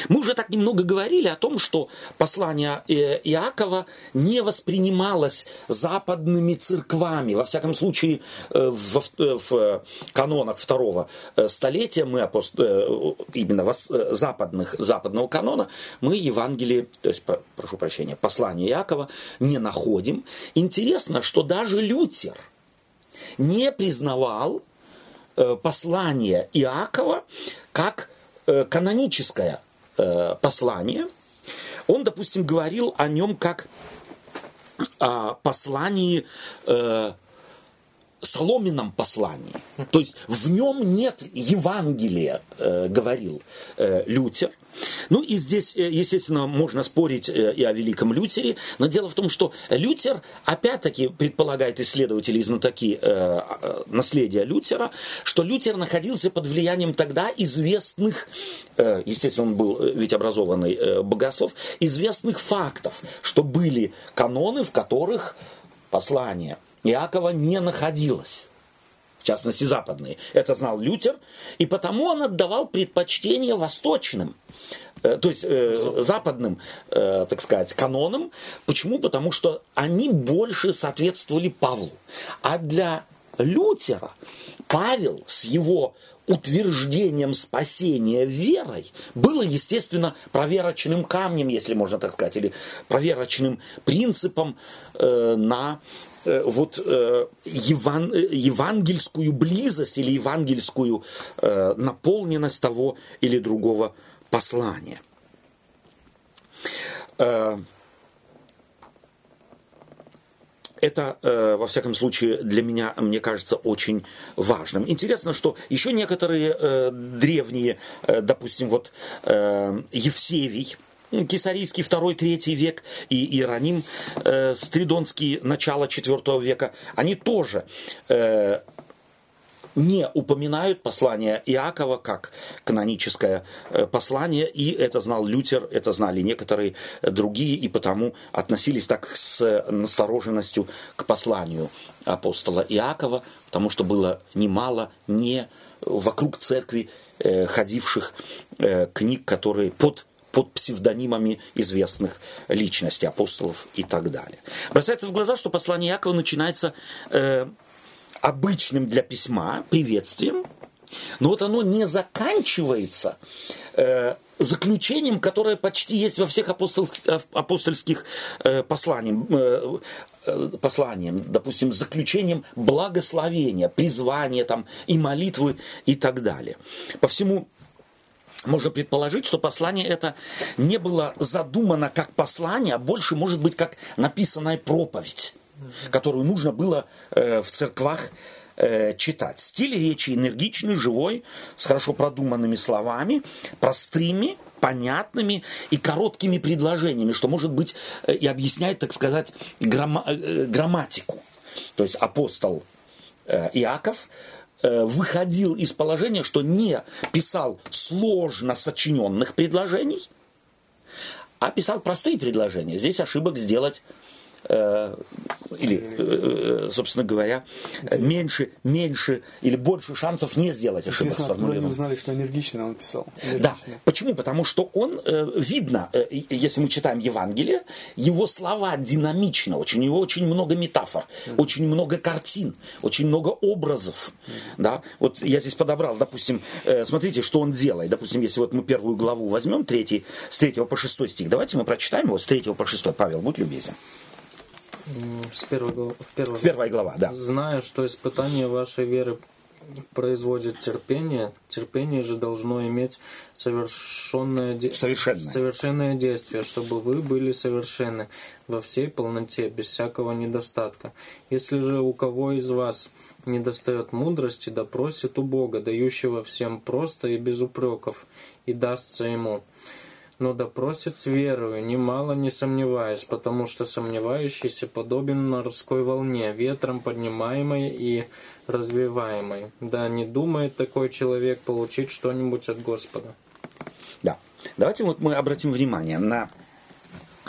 A: Мы уже так немного говорили о том, что послание э, Иакова не воспринималось западными церквами. Во всяком случае, э, в, э, в канонах второго э, столетия мы апост- э, именно э, западных, западного канона мы Евангелие, то есть, прошу прощения, послание Иакова не находим. Интересно, что даже Лютер не признавал э, послание Иакова как э, каноническое э, послание. Он, допустим, говорил о нем как о послании, соломенном послании. То есть в нем нет Евангелия, э, говорил э, Лютер. Ну и здесь, э, естественно, можно спорить э, и о великом Лютере, но дело в том, что Лютер, опять-таки, предполагает исследователи и знатоки э, э, наследия Лютера, что Лютер находился под влиянием тогда известных, э, естественно, он был ведь образованный э, богослов, известных фактов, что были каноны, в которых послание Иакова не находилось в частности западные. Это знал Лютер, и потому он отдавал предпочтение восточным, э, то есть э, западным, э, так сказать, канонам. Почему? Потому что они больше соответствовали Павлу. А для Лютера Павел с его утверждением спасения верой было, естественно, проверочным камнем, если можно так сказать, или проверочным принципом э, на вот э, еван- э, евангельскую близость или евангельскую э, наполненность того или другого послания. Э, это, э, во всяком случае, для меня, мне кажется, очень важным. Интересно, что еще некоторые э, древние, э, допустим, вот э, Евсевий, Кесарийский второй, третий век и Иероним э, Стридонский начало четвертого века, они тоже э, не упоминают послание Иакова как каноническое э, послание, и это знал Лютер, это знали некоторые другие, и потому относились так с настороженностью к посланию апостола Иакова, потому что было немало не вокруг церкви э, ходивших э, книг, которые под под псевдонимами известных личностей, апостолов и так далее. Бросается в глаза, что послание Иакова начинается э, обычным для письма приветствием, но вот оно не заканчивается э, заключением, которое почти есть во всех апостольских, апостольских э, посланиях, э, э, посланием, допустим, заключением благословения, призвания там, и молитвы и так далее. По всему можно предположить, что послание это не было задумано как послание, а больше может быть как написанная проповедь, которую нужно было э, в церквах э, читать. Стиль речи энергичный, живой, с хорошо продуманными словами, простыми, понятными и короткими предложениями, что может быть э, и объясняет, так сказать, грамма- э, грамматику. То есть апостол э, Иаков выходил из положения, что не писал сложно сочиненных предложений, а писал простые предложения. Здесь ошибок сделать Э, или, э, э, собственно говоря, меньше, меньше или больше шансов не сделать ошибок
D: Интересно, откуда они узнали, что энергично он писал? Энергично.
A: Да. Почему? Потому что он, видно, если мы читаем Евангелие, его слова динамично очень, у него очень много метафор, mm очень много картин, очень много образов. mm Да? Вот я здесь подобрал, допустим, смотрите, что он делает. Допустим, если вот мы первую главу возьмем, третий, с третьего по шестой стих, давайте мы прочитаем его с третьего по шестой. Павел, будь любезен.
C: С первой, главы, первой,
A: первая глава, да.
C: Зная, что испытание вашей веры производит терпение, терпение же должно иметь совершенное, де...
A: совершенное.
C: совершенное действие, чтобы вы были совершенны во всей полноте, без всякого недостатка. Если же у кого из вас недостает мудрости, да просит у Бога, дающего всем просто и без упреков, и дастся ему но допросит с верою, немало не сомневаясь, потому что сомневающийся подобен морской волне, ветром поднимаемой и развиваемой. Да не думает такой человек получить что-нибудь от Господа.
A: Да. Давайте вот мы обратим внимание на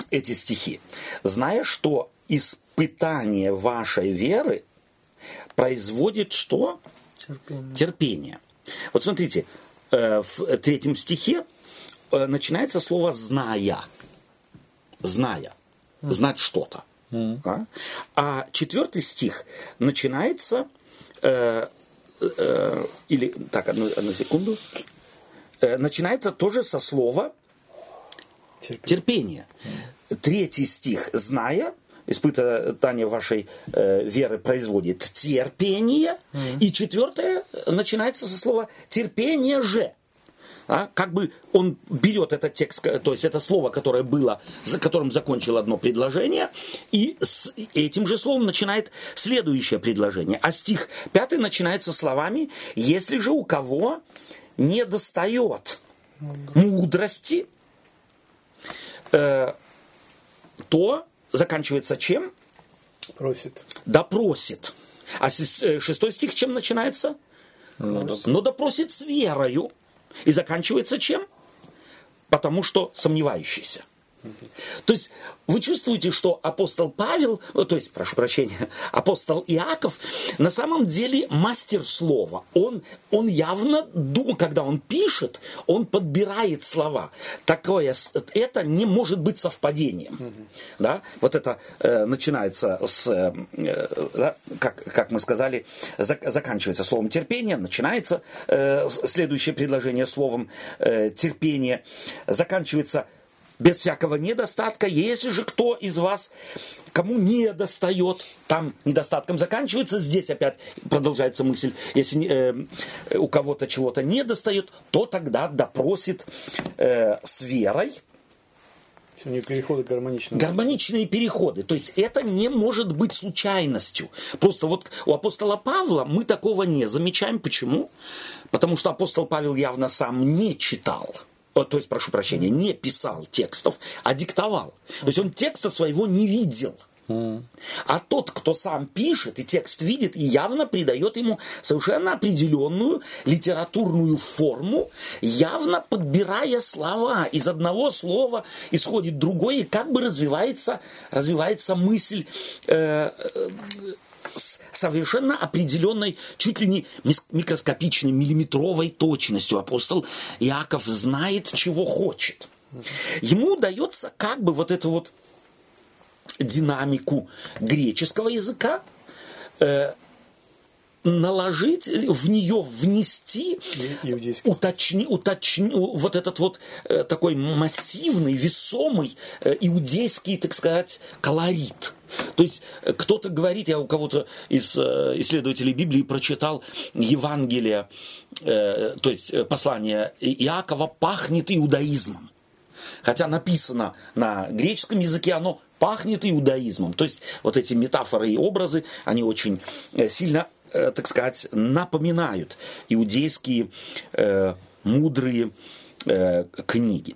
A: эти стихи. Зная, что испытание вашей веры производит что?
C: Терпение.
A: Терпение. Вот смотрите, э, в третьем стихе начинается слово «зная». «Зная». Знать что-то. Mm. А? а четвертый стих начинается, э, э, или, так, одну, одну секунду, э, начинается тоже со слова терпение. терпение. Mm. Третий стих «зная», испытание вашей э, веры производит терпение. Mm. И четвертое начинается со слова терпение же а, как бы он берет этот текст, то есть это слово, которое было, за которым закончил одно предложение, и с этим же словом начинает следующее предложение. А стих пятый начинается словами «Если же у кого не достает мудрости, э, то заканчивается чем?
D: Просит.
A: Да просит. А э, шестой стих чем начинается?
C: Но
A: допросит с верою. И заканчивается чем? Потому что сомневающийся. То есть вы чувствуете, что апостол Павел, э, то есть, прошу прощения, *laughs* апостол Иаков на самом деле мастер слова. Он, он явно, когда он пишет, он подбирает слова. Такое, это не может быть совпадением. Угу. Да? Вот это э, начинается с, э, э, да, как, как мы сказали, зак, заканчивается словом терпение, начинается э, следующее предложение словом э, терпение, заканчивается без всякого недостатка. Если же кто из вас, кому не достает, там недостатком заканчивается, здесь опять продолжается мысль, если э, у кого-то чего-то не достает, то тогда допросит э, с верой,
D: переходы гармоничные.
A: Гармоничные переходы. То есть это не может быть случайностью. Просто вот у апостола Павла мы такого не замечаем. Почему? Потому что апостол Павел явно сам не читал то есть, прошу прощения, не писал текстов, а диктовал. То есть он текста своего не видел. А тот, кто сам пишет и текст видит, и явно придает ему совершенно определенную литературную форму, явно подбирая слова. Из одного слова исходит другое, и как бы развивается, развивается мысль э, э, с совершенно определенной, чуть ли не микроскопичной, миллиметровой точностью. Апостол Иаков знает, чего хочет. Ему удается как бы вот эту вот динамику греческого языка э, наложить, в нее внести, уточни, уточни, вот этот вот э, такой массивный, весомый э, иудейский, так сказать, колорит. То есть э, кто-то говорит, я у кого-то из э, исследователей Библии прочитал Евангелие, э, то есть послание Иакова пахнет иудаизмом. Хотя написано на греческом языке, оно пахнет иудаизмом. То есть вот эти метафоры и образы, они очень сильно так сказать, напоминают иудейские мудрые книги.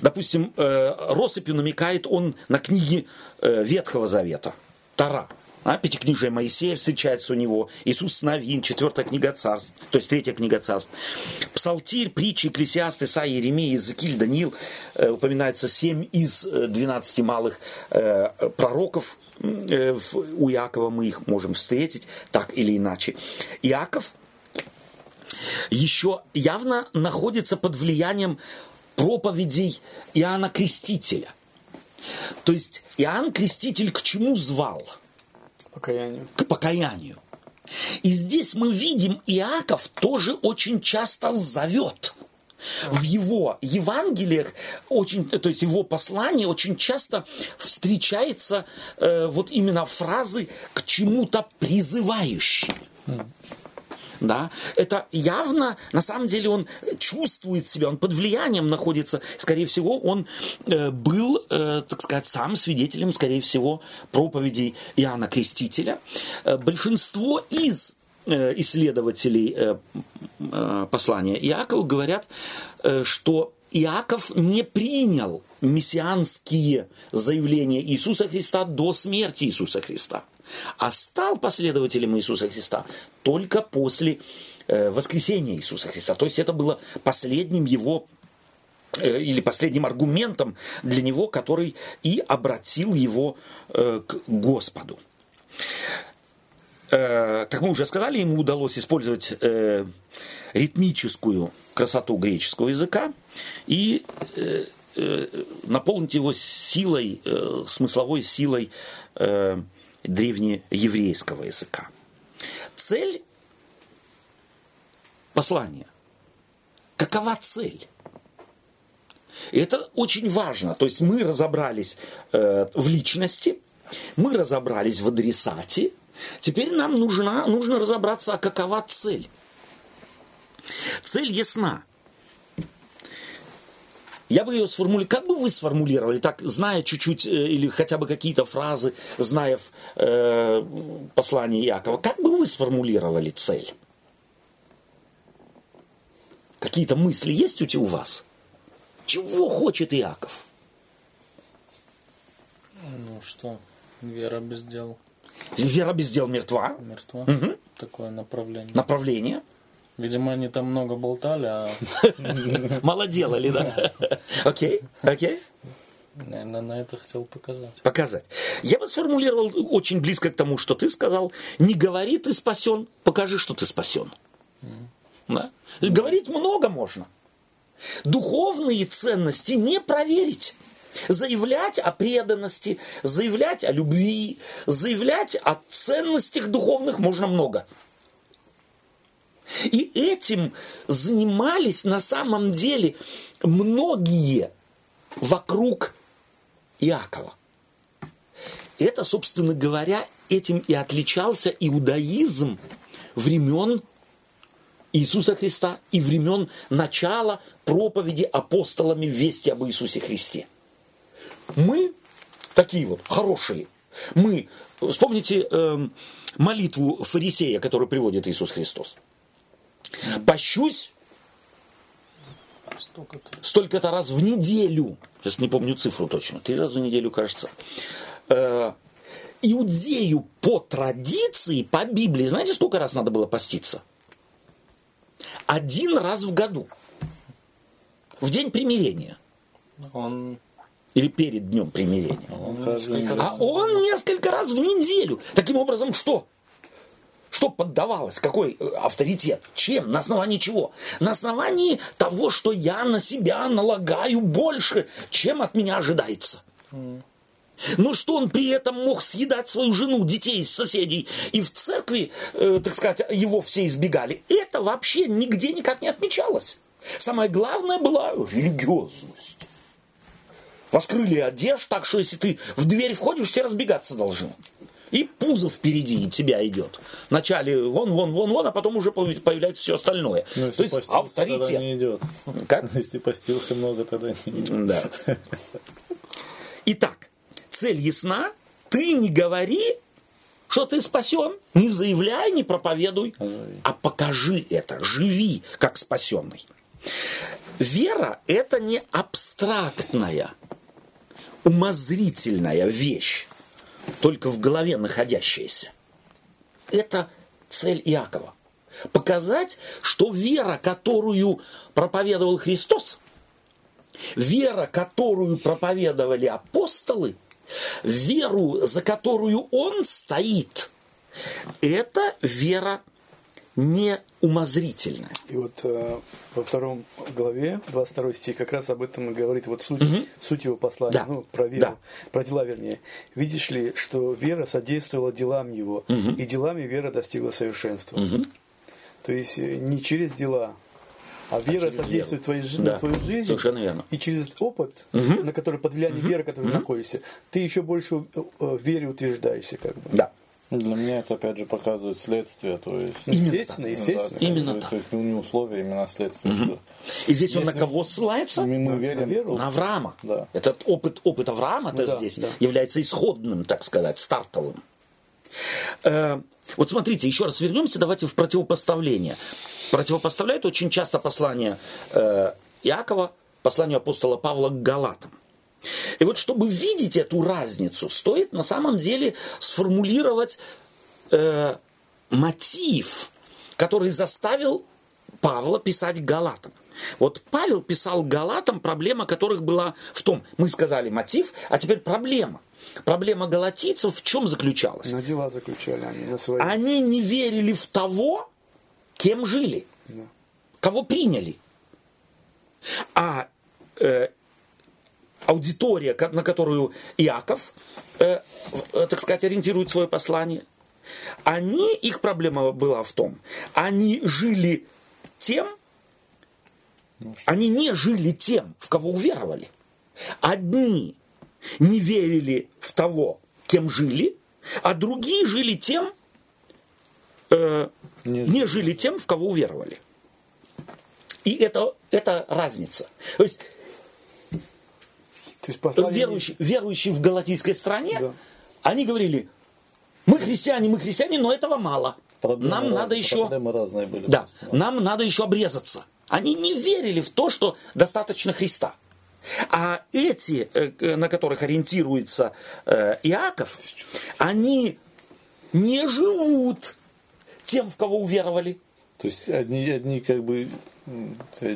A: Допустим, э, россыпью намекает он на книги э, Ветхого Завета, Тара. А, Пятикнижие Моисея встречается у него, Иисус Новин, четвертая книга царств, то есть третья книга царств. Псалтирь, притчи, Экклесиаст, Исаия, Еремия, Иезекииль, Даниил, э, упоминается семь из э, 12 малых э, пророков э, в- у Иакова, мы их можем встретить так или иначе. Иаков еще явно находится под влиянием проповедей Иоанна Крестителя. То есть Иоанн Креститель к чему звал?
D: Покаянию.
A: К покаянию. И здесь мы видим, Иаков тоже очень часто зовет. В его Евангелиях, очень, то есть его послании очень часто встречается э, вот именно фразы к чему-то призывающие. Да, это явно, на самом деле, он чувствует себя, он под влиянием находится. Скорее всего, он э, был, э, так сказать, сам свидетелем, скорее всего, проповедей Иоанна Крестителя. Э, большинство из э, исследователей э, э, послания Иакова говорят, что Иаков не принял мессианские заявления Иисуса Христа до смерти Иисуса Христа, а стал последователем Иисуса Христа только после э, воскресения Иисуса Христа. То есть это было последним его э, или последним аргументом для него, который и обратил его э, к Господу. Как мы уже сказали, ему удалось использовать ритмическую красоту греческого языка и наполнить его силой, смысловой силой древнееврейского языка. Цель послания. Какова цель? И это очень важно. То есть мы разобрались э, в личности, мы разобрались в адресате. Теперь нам нужна, нужно разобраться, а какова цель. Цель ясна. Я бы ее сформулировал, как бы вы сформулировали, так, зная чуть-чуть, э, или хотя бы какие-то фразы, зная э, послание Якова, как бы вы сформулировали цель? Какие-то мысли есть у те- у вас? Чего хочет Иаков?
C: Ну что, вера без дел
A: Вера без дел мертва.
C: мертва. Такое направление.
A: Направление.
C: Видимо, они там много болтали, а, *laughs*
A: Мало делали, да? *laughs* Окей, окей.
C: наверное, на это хотел показать.
A: Показать. Я бы сформулировал очень близко к тому, что ты сказал. Не говори, ты спасен, покажи, что ты спасен. Да? Говорить много можно. Духовные ценности не проверить. Заявлять о преданности, заявлять о любви, заявлять о ценностях духовных можно много. И этим занимались на самом деле многие вокруг Иакова. Это, собственно говоря, этим и отличался иудаизм времен Иисуса Христа и времен начала проповеди апостолами вести об Иисусе Христе. Мы такие вот хорошие. Мы, вспомните эм, молитву фарисея, которую приводит Иисус Христос. Пощусь
C: Столько-то.
A: столько-то раз в неделю. Сейчас не помню цифру точно. Три раза в неделю, кажется. Э, Иудею по традиции, по Библии, знаете, сколько раз надо было поститься? Один раз в году. В день примирения.
C: Он,
A: Или перед днем примирения.
C: он.
A: А он несколько раз в неделю. Таким образом, что? Что поддавалось? Какой э, авторитет? Чем? На основании чего? На основании того, что я на себя налагаю больше, чем от меня ожидается. Но что он при этом мог съедать свою жену, детей, соседей, и в церкви, э, так сказать, его все избегали, это вообще нигде никак не отмечалось. Самое главное была религиозность. Воскрыли одежду, так что если ты в дверь входишь, все разбегаться должны. И пузо впереди тебя идет. Вначале вон, вон, вон, вон, а потом уже появ- появляется все остальное.
B: Ну, если
A: То есть
B: постился, тогда
A: авторитет.
B: не идет.
A: Как?
B: Если постился много, тогда не идет.
A: Да. Итак, цель ясна. Ты не говори, что ты спасен. Не заявляй, не проповедуй, а покажи это. Живи как спасенный. Вера – это не абстрактная, умозрительная вещь. Только в голове находящееся. Это цель Иакова. Показать, что вера, которую проповедовал Христос, вера, которую проповедовали апостолы, веру, за которую он стоит, это вера не умозрительная.
D: И вот э, во втором главе, 22 стих, как раз об этом и говорит вот суть, угу. суть его послания,
A: да.
D: ну, про веру, да. про дела, вернее. Видишь ли, что вера содействовала делам его, угу. и делами вера достигла совершенства. Угу. То есть э, не через дела, а вера а содействует твоей жизни, да. твою жизнь.
A: Совершенно верно.
D: И через опыт, угу. на который под влиянием угу. веры, который угу. находишься, ты еще больше в э, вере утверждаешься, как бы.
A: Да.
B: Для меня это опять же показывает следствие, то есть
D: естественно, естественно,
A: да, именно
B: то,
A: так.
B: То есть не условия, именно следствие.
A: Угу. И здесь он на кого ссылается?
B: Мы, мы верим,
D: на, веру.
A: на Авраама.
B: Да.
A: Этот опыт, опыт Авраама
D: да,
A: здесь
D: да.
A: является исходным, так сказать, стартовым. Э, вот смотрите, еще раз вернемся, давайте в противопоставление. Противопоставляют очень часто послание э, Иакова, посланию апостола Павла к Галатам. И вот чтобы видеть эту разницу, стоит на самом деле сформулировать э, мотив, который заставил Павла писать Галатам. Вот Павел писал Галатам, проблема которых была в том, мы сказали мотив, а теперь проблема. Проблема галатийцев в чем заключалась?
D: На дела заключали они, на свои.
A: Они не верили в того, кем жили,
D: Да.
A: кого приняли. А э, аудитория, на которую Иаков, э, э, так сказать, ориентирует свое послание, они, их проблема была в том, они жили тем, они не жили тем, в кого уверовали. Одни не верили в того, кем жили, а другие жили тем, э,
B: Не
A: не жили тем, в кого уверовали. И это, это разница. То есть
D: есть послание...
A: верующие, верующие в галатийской стране,
D: Да.
A: они говорили, мы христиане, мы христиане, но этого мало.
B: Проблемы
A: Нам
B: раз-
A: надо еще...
B: Разные были.
A: Да,
B: просто.
A: нам надо еще обрезаться. Они не верили в то, что достаточно Христа. А эти, э, на которых ориентируется э, Иаков, они не живут тем, в кого уверовали.
B: То есть одни, одни как бы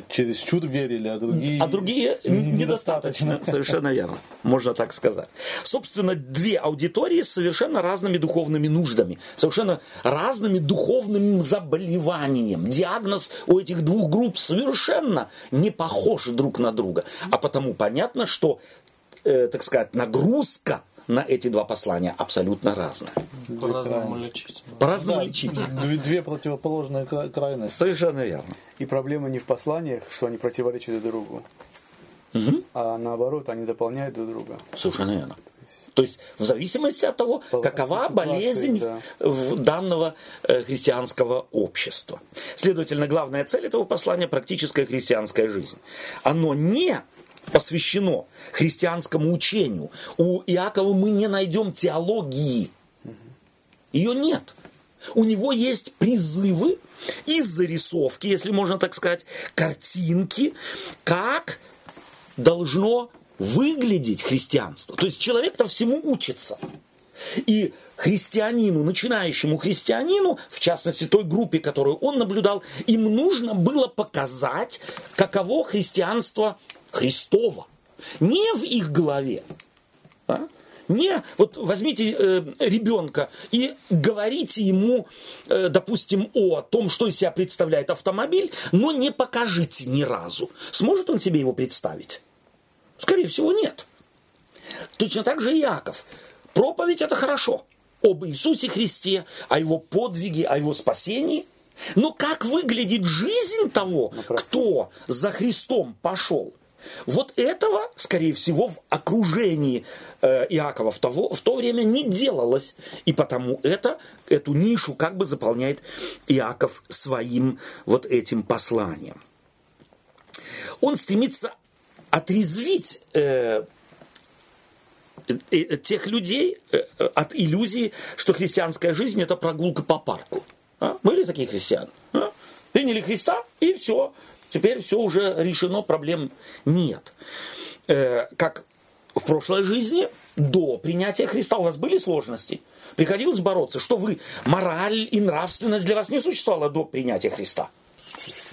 B: через чуд верили, а другие...
A: А другие
B: не-
A: недостаточно. Совершенно верно. Можно так сказать. Собственно, две аудитории с совершенно разными духовными нуждами, совершенно разными духовным заболеванием. Диагноз у этих двух групп совершенно не похож друг на друга. А потому понятно, что, э, так сказать, нагрузка на эти два послания абсолютно разная.
C: По-разному лечить.
A: По-разному
B: Да,
A: лечить. *laughs*
B: Две, две противоположные кра- крайности.
A: Совершенно верно.
D: И проблема не в посланиях, что они противоречат друг другу,
A: Мгм.
D: а наоборот, они дополняют друг друга.
A: Совершенно верно. То есть в зависимости от того, какова болезнь
D: да.
A: в данного э, христианского общества. Следовательно, главная цель этого послания – практическая христианская жизнь. Оно не посвящено христианскому учению. У Иакова мы не найдем теологии. Ее нет. У него есть призывы и зарисовки, если можно так сказать, картинки, как должно выглядеть христианство. То есть человек-то всему учится. И христианину, начинающему христианину, в частности той группе, которую он наблюдал, им нужно было показать, каково христианство Христово. Не в их голове, а? Не, вот возьмите э, ребенка и говорите ему, э, допустим, о том, что из себя представляет автомобиль, но не покажите ни разу. Сможет он себе его представить? Скорее всего, нет. Точно так же и Иаков. Проповедь это хорошо. Об Иисусе Христе, о его подвиге, о его спасении. Но как выглядит жизнь того, кто за Христом пошел? Вот этого, скорее всего, в окружении э, Иакова в, того, в то время не делалось. И потому это, эту нишу как бы заполняет Иаков своим вот этим посланием. Он стремится отрезвить э, э, тех людей э, от иллюзии, что христианская жизнь это прогулка по парку. А? Были такие христиане? А? Приняли Христа и все. Теперь все уже решено, проблем нет. Э, как в прошлой жизни до принятия Христа у вас были сложности? Приходилось бороться? Что вы, мораль и нравственность для вас не существовала до принятия Христа?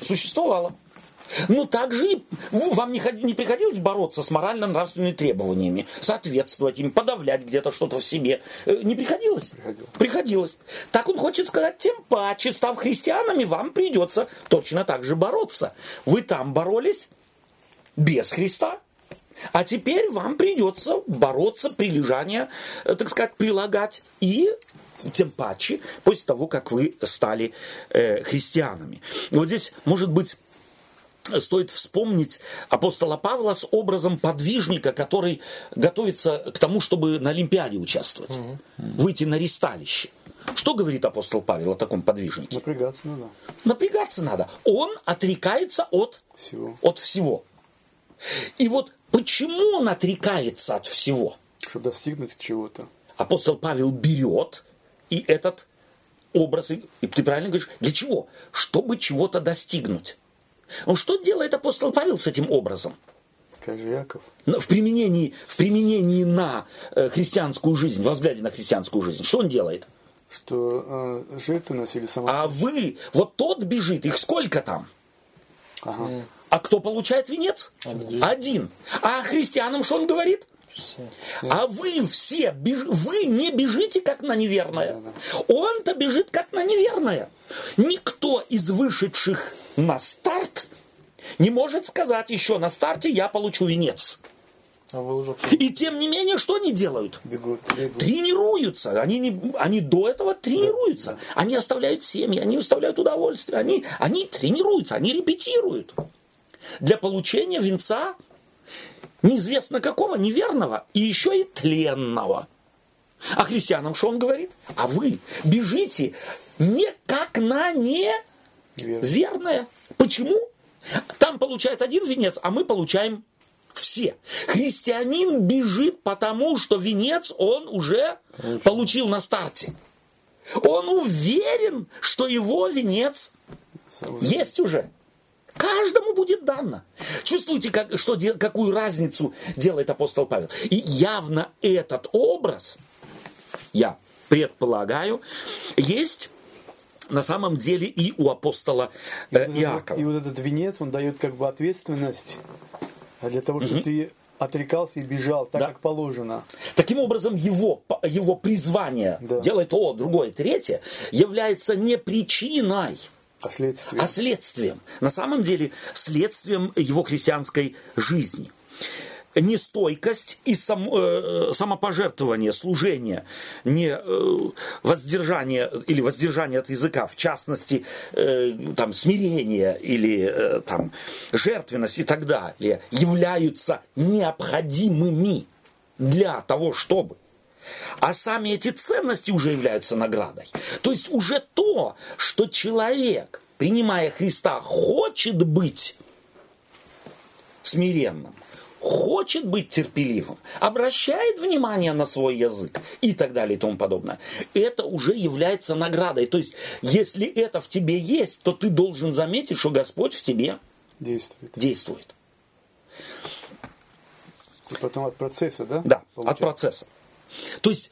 A: Существовала. Но также и вам не, не приходилось бороться с морально-нравственными требованиями, соответствовать им, подавлять где-то что-то в себе. Э, не приходилось?
D: Приходилось.
A: Приходилось. Так он хочет сказать, тем паче, став христианами, вам придется точно так же бороться. Вы там боролись без Христа, а теперь вам придется бороться, прилежание, э, так сказать, прилагать и тем паче после того, как вы стали э, христианами. И вот здесь, может быть, стоит вспомнить апостола Павла с образом подвижника, который готовится к тому, чтобы на Олимпиаде участвовать, угу. выйти на ристалище. Что говорит апостол Павел о таком подвижнике?
D: Напрягаться надо.
A: Напрягаться надо. Он отрекается от
D: всего.
A: От всего. И вот почему он отрекается от всего?
D: Чтобы достигнуть чего-то.
A: Апостол Павел берет и этот образ, и ты правильно говоришь, для чего? Чтобы чего-то достигнуть. Ну что делает апостол Павел с этим образом?
D: Как же Яков.
A: В применении, в применении на э, христианскую жизнь, во взгляде на христианскую жизнь. Что он делает?
D: Что э, жертвы носили сама.
A: А вы, вот тот бежит, их сколько там?
D: Ага.
A: А кто получает венец? Один. Один. А христианам что он говорит? Все. А вы все, беж... вы не бежите как на неверное. Да, да. Он-то бежит как на неверное. Никто из вышедших на старт не может сказать еще на старте я получу венец.
C: А вы уже...
A: И тем не менее, что они делают?
D: Бегут, бегут.
A: Тренируются. Они, не, они до этого тренируются. Да, да. Они оставляют семьи, они оставляют удовольствие. Они, они тренируются, они репетируют. Для получения венца неизвестно какого, неверного и еще и тленного. А христианам что он говорит? А вы бежите не как на не Верно. верное. Почему? Там получает один венец, а мы получаем все. Христианин бежит потому, что венец он уже Получил, получил на старте. Он уверен, что его венец есть уже. Каждому будет дано. Чувствуете, как, что, какую разницу делает апостол Павел? И явно этот образ, я предполагаю, есть на самом деле и у апостола э,
D: и
A: Иакова.
D: и вот этот венец, он дает как бы ответственность для того, чтобы угу. ты отрекался и бежал так, да. как положено.
A: Таким образом, его, его призвание да. делать то, другое, третье, является не причиной,
D: а следствием.
A: а следствием. На самом деле, следствием его христианской жизни нестойкость и сам, э, самопожертвование, служение, не э, воздержание или воздержание от языка, в частности, э, там, смирение или э, там, жертвенность и так далее, являются необходимыми для того, чтобы а сами эти ценности уже являются наградой. То есть уже то, что человек, принимая Христа, хочет быть смиренным, хочет быть терпеливым, обращает внимание на свой язык и так далее и тому подобное, это уже является наградой. То есть, если это в тебе есть, то ты должен заметить, что Господь в тебе
D: действует.
A: действует.
D: И потом от процесса, да?
A: Да, получается? от процесса. То есть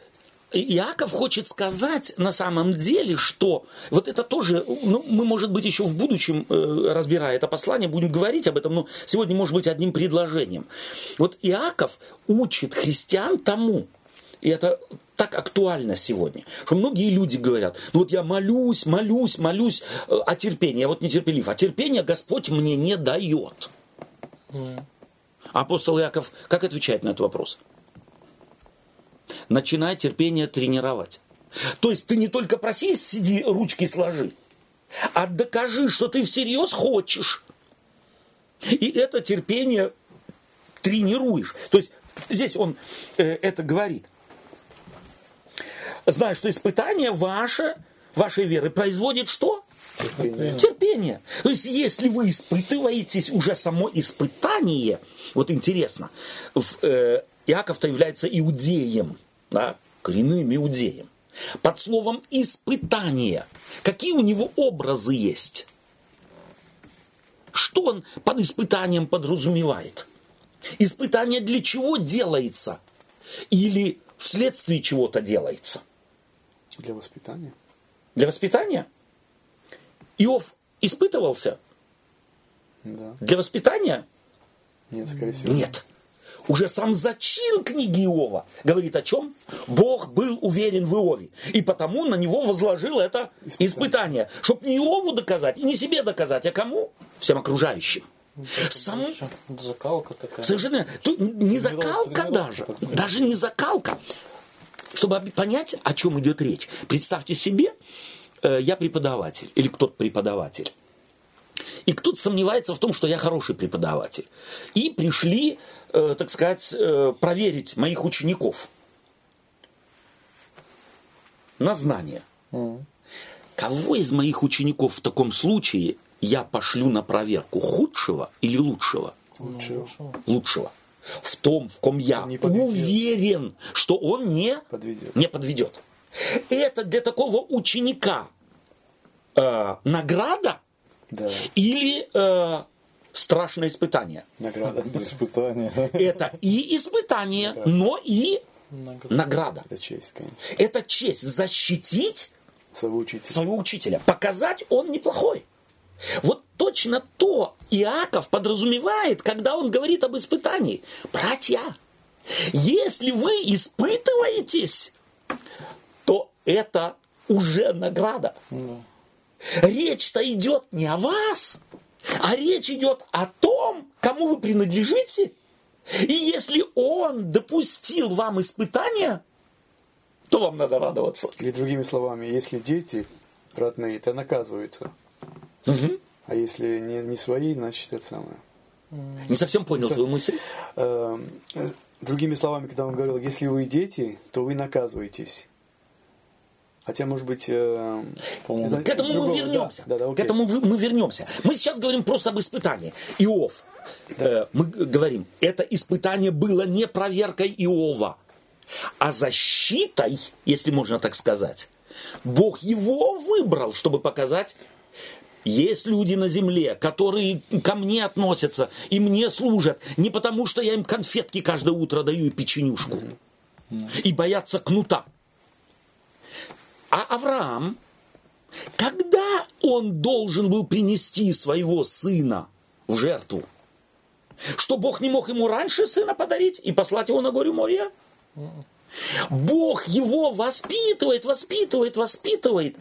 A: Иаков хочет сказать на самом деле, что вот это тоже, ну, мы, может быть, еще в будущем, э, разбирая это послание, будем говорить об этом, но сегодня, может быть, одним предложением. Вот Иаков учит христиан тому, и это так актуально сегодня, что многие люди говорят, ну вот я молюсь, молюсь, молюсь э, о терпении, я вот нетерпелив, а терпение Господь мне не дает. Апостол Иаков как отвечает на этот вопрос? Начинай терпение тренировать. То есть ты не только проси, сиди, ручки сложи, а докажи, что ты всерьез хочешь. И это терпение тренируешь. То есть здесь он э, это говорит. Знаешь, что испытание ваше, вашей веры производит что?
D: Терпение.
A: Терпение. То есть, если вы испытываетесь уже само испытание, вот интересно, в, э, Иаков-то является иудеем да, коренным иудеем. Под словом «испытание» какие у него образы есть? Что он под испытанием подразумевает? Испытание для чего делается? или вследствие чего-то делается?
D: Для воспитания.
A: Для воспитания? Иов испытывался
D: Да.
A: для воспитания?
D: Нет, скорее всего.
A: Нет. Уже сам зачин книги Иова говорит о чем? Бог был уверен в Иове, и потому на него возложил это испытание, чтобы не Иову доказать, и не себе доказать, а кому? Всем окружающим. Сам,
C: Больше Закалка такая.
A: Совершенно Тут не закалка даже, даже не закалка. Чтобы об- понять, о чем идет речь. Представьте себе, э, я преподаватель, или кто-то преподаватель. И кто-то сомневается в том, что я хороший преподаватель. И пришли, э, так сказать, э, проверить моих учеников на знания. Кого из моих учеников в таком случае я пошлю на проверку? Худшего или лучшего?
C: Лучше.
A: лучшего. В том, в ком я уверен, что он не
D: Подведет.
A: не подведет. Это для такого ученика э, награда
D: Да.
A: или э, страшное испытание.
D: Награда. *laughs*
B: Испытание.
A: Это и испытание, но и
C: Награда.
A: награда.
D: Это честь, конечно.
A: Это честь защитить
D: Своего учителя.
A: своего учителя, показать он неплохой. Вот точно то Иаков подразумевает, когда он говорит об испытании. Братья, если вы испытываетесь, то это уже награда.
C: Да.
A: Речь-то идет не о вас, а речь идет о том, кому вы принадлежите. И если он допустил вам испытания, то вам надо радоваться.
D: Или другими словами, если дети родные, то наказываются. А если не, не свои, значит это самое.
A: Не совсем понял твою мысль.
D: Эм, э, Другими словами, когда он говорил, если вы дети, то вы наказываетесь. Хотя, может быть... э,
A: К этому
D: другого-
A: мы
D: да,
A: вернемся.
D: Да, да,
A: К
D: окей.
A: этому мы вернемся. Мы сейчас говорим просто об испытании. Иов. Э, мы говорим, это испытание было не проверкой Иова, а защитой, если можно так сказать. Бог его выбрал, чтобы показать, есть люди на земле, которые ко мне относятся и мне служат не потому, что я им конфетки каждое утро даю и печенюшку, и боятся кнута. А Авраам, когда он должен был принести своего сына в жертву? Что Бог не мог ему раньше сына подарить и послать его на горе Мория? Бог его воспитывает, воспитывает, воспитывает.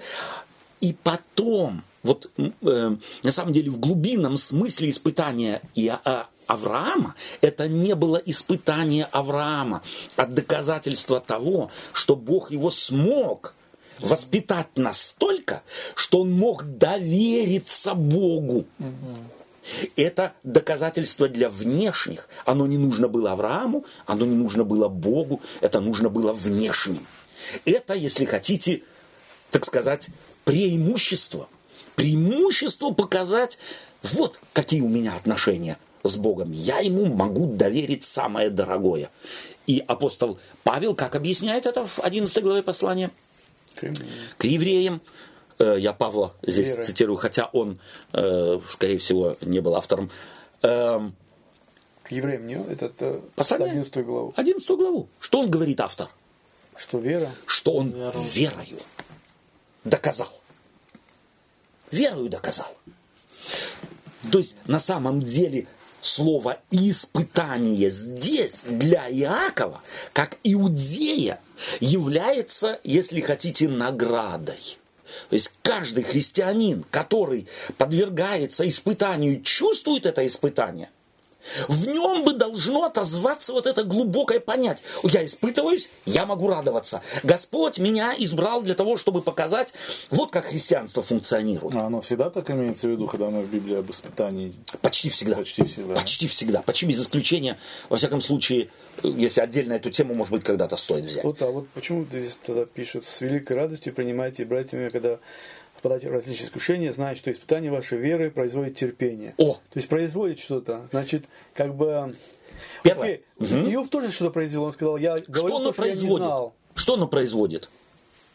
A: И потом, вот э, на самом деле в глубинном смысле испытания и а, Авраама, это не было испытание Авраама, а доказательство того, что Бог его смог воспитать настолько, что он мог довериться Богу. Это доказательство для внешних. Оно не нужно было Аврааму, оно не нужно было Богу, это нужно было внешним. Это, если хотите, так сказать, преимущество. Преимущество показать, вот какие у меня отношения с Богом. Я ему могу доверить самое дорогое. И апостол Павел, как объясняет это в 11 главе послания? К евреям. Э, Я Павла здесь
D: Веры.
A: цитирую, хотя он, э, скорее всего, не был автором. Эм,
D: К евреям не это, это
A: Послание?
D: 11 главу.
A: 11 главу. Что он говорит, автор?
D: Что вера?
A: Что он
C: Веру.
A: верою доказал. Верою доказал. То есть, на самом деле, слово «испытание» здесь для Иакова, как иудея, является, если хотите, наградой. То есть каждый христианин, который подвергается испытанию, чувствует это испытание, в нем бы должно отозваться вот это глубокое понятие. Я испытываюсь, я могу радоваться. Господь меня избрал для того, чтобы показать, вот как христианство функционирует.
B: А оно всегда так имеется в виду, когда мы в Библии об испытании?
A: Почти всегда.
B: Почти всегда.
A: Почти всегда. Почти без исключения. Во всяком случае, если отдельно эту тему, может быть, когда-то стоит взять.
D: Вот, а вот почему здесь тогда пишут, с великой радостью принимайте, братья мои, когда впадаете в различные искушения, зная, что испытание вашей веры производит терпение.
A: О!
D: То есть производит что-то. Значит, как бы...
A: Первое.
D: Окей, Иов тоже что-то произвел. Он сказал, я
A: Что
D: говорю
A: оно
D: то, что я не
A: производит?
D: знал.
A: Что оно производит?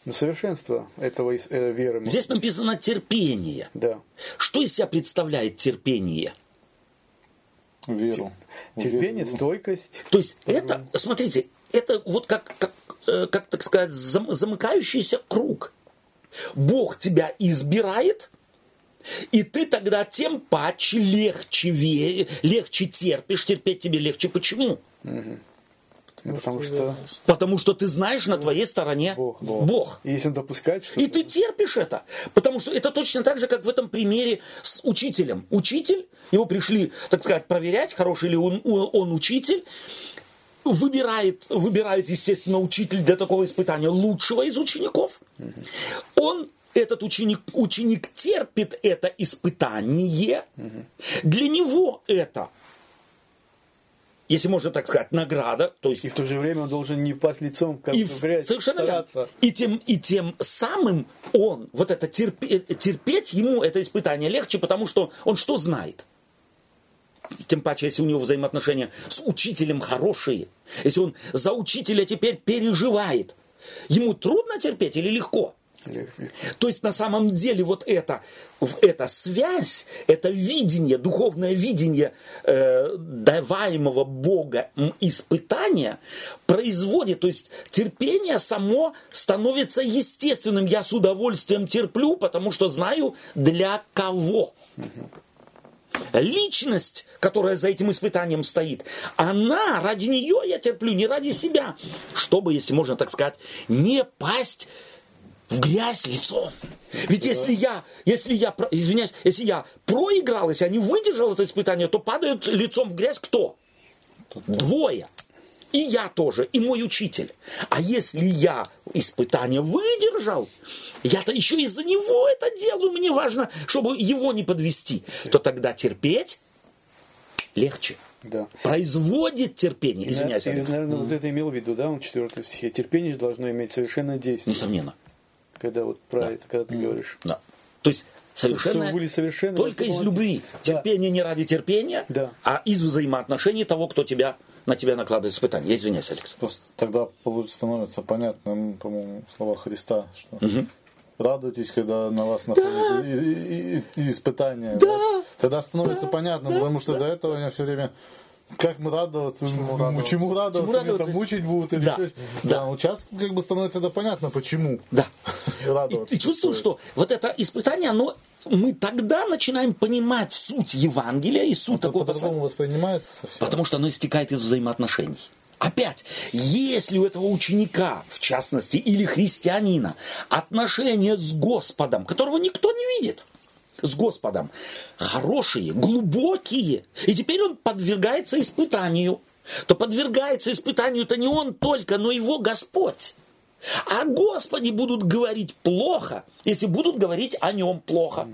D: Ну, совершенство этого э, веры.
A: Здесь написано терпение.
D: Да.
A: Что из себя представляет терпение?
B: Веру.
D: Терпение,
B: Веру.
D: стойкость.
A: То есть это, смотрите, это вот как, как, э, как так сказать, зам, замыкающийся круг. Бог тебя избирает, и ты тогда тем паче легче, ве- легче терпишь, терпеть тебе легче. Почему?
D: Ну, потому что
A: Потому что ты знаешь, на твоей стороне
D: Бог.
A: Бог.
D: и если он допускает что-то,
A: И ты терпишь это. Потому что это точно так же, как в этом примере с учителем. Учитель, его пришли, так сказать, проверять, хороший ли он, он учитель, выбирает, выбирает, естественно, учитель для такого испытания лучшего из учеников. Он этот ученик, ученик терпит это испытание. Для него это, если можно так сказать, награда. То есть
D: и в то же время он должен не пасть лицом как
A: и
D: в грязь,
A: совершенно верно.
D: стараться.
A: И тем, и тем самым он, вот это терпе- терпеть ему это испытание легче, потому что он что знает? Тем паче, если у него взаимоотношения с учителем хорошие, если он за учителя теперь переживает, ему трудно терпеть или легко? То есть на самом деле вот это, эта связь, это видение, духовное видение э, даваемого Бога испытания производит, то есть терпение само становится естественным. Я с удовольствием терплю, потому что знаю для кого. Личность, которая за этим испытанием стоит, она, ради нее я терплю, не ради себя, чтобы, если можно так сказать, не пасть в грязь лицом. Ведь если я, если я, извиняюсь, если я проиграл, если я не выдержал это испытание, то падают лицом в грязь кто? Двое. И я тоже, и мой учитель. А если я испытание выдержал, я-то еще из-за него это делаю, мне важно, чтобы его не подвести, то тогда терпеть легче.
D: Да.
A: Производит терпение. Извиняюсь,
D: И,
A: Алекс.
D: наверное, вот это имел в виду, да, он в четвертом стихе. Терпение же должно иметь совершенное действие.
A: Несомненно.
D: Когда вот про это, когда ты говоришь.
A: Да. То есть совершенно
D: были совершенны,
A: только из любви.
D: Да.
A: Терпение не ради терпения,
D: Да.
A: а из взаимоотношений того, кто тебя на тебя накладывает испытания. Я извиняюсь, Алекс.
B: Просто тогда становится понятным, по-моему, слова Христа, что радуйтесь, когда на вас находят и, и- и- и испытания. Да. Тогда становится понятно, потому что до этого я все время как мы радоваться, чему
C: радоваться?
B: чему радоваться,
A: Чему радоваться?
B: там мучить будут или
A: Да.
B: что.
A: Да.
B: Да, вот сейчас как бы становится это понятно, почему
A: Да.
B: радоваться.
A: И, и чувствую, что вот это испытание, оно мы тогда начинаем понимать суть Евангелия и суть
B: Это
A: такого
B: по-другому воспринимается совсем.
A: Потому что оно истекает из взаимоотношений. Опять, если у этого ученика, в частности, или христианина, отношения с Господом, которого никто не видит, с Господом, хорошие, глубокие, и теперь он подвергается испытанию, то подвергается испытанию-то не он только, но его Господь. О Господе будут говорить плохо, если будут говорить о нем плохо.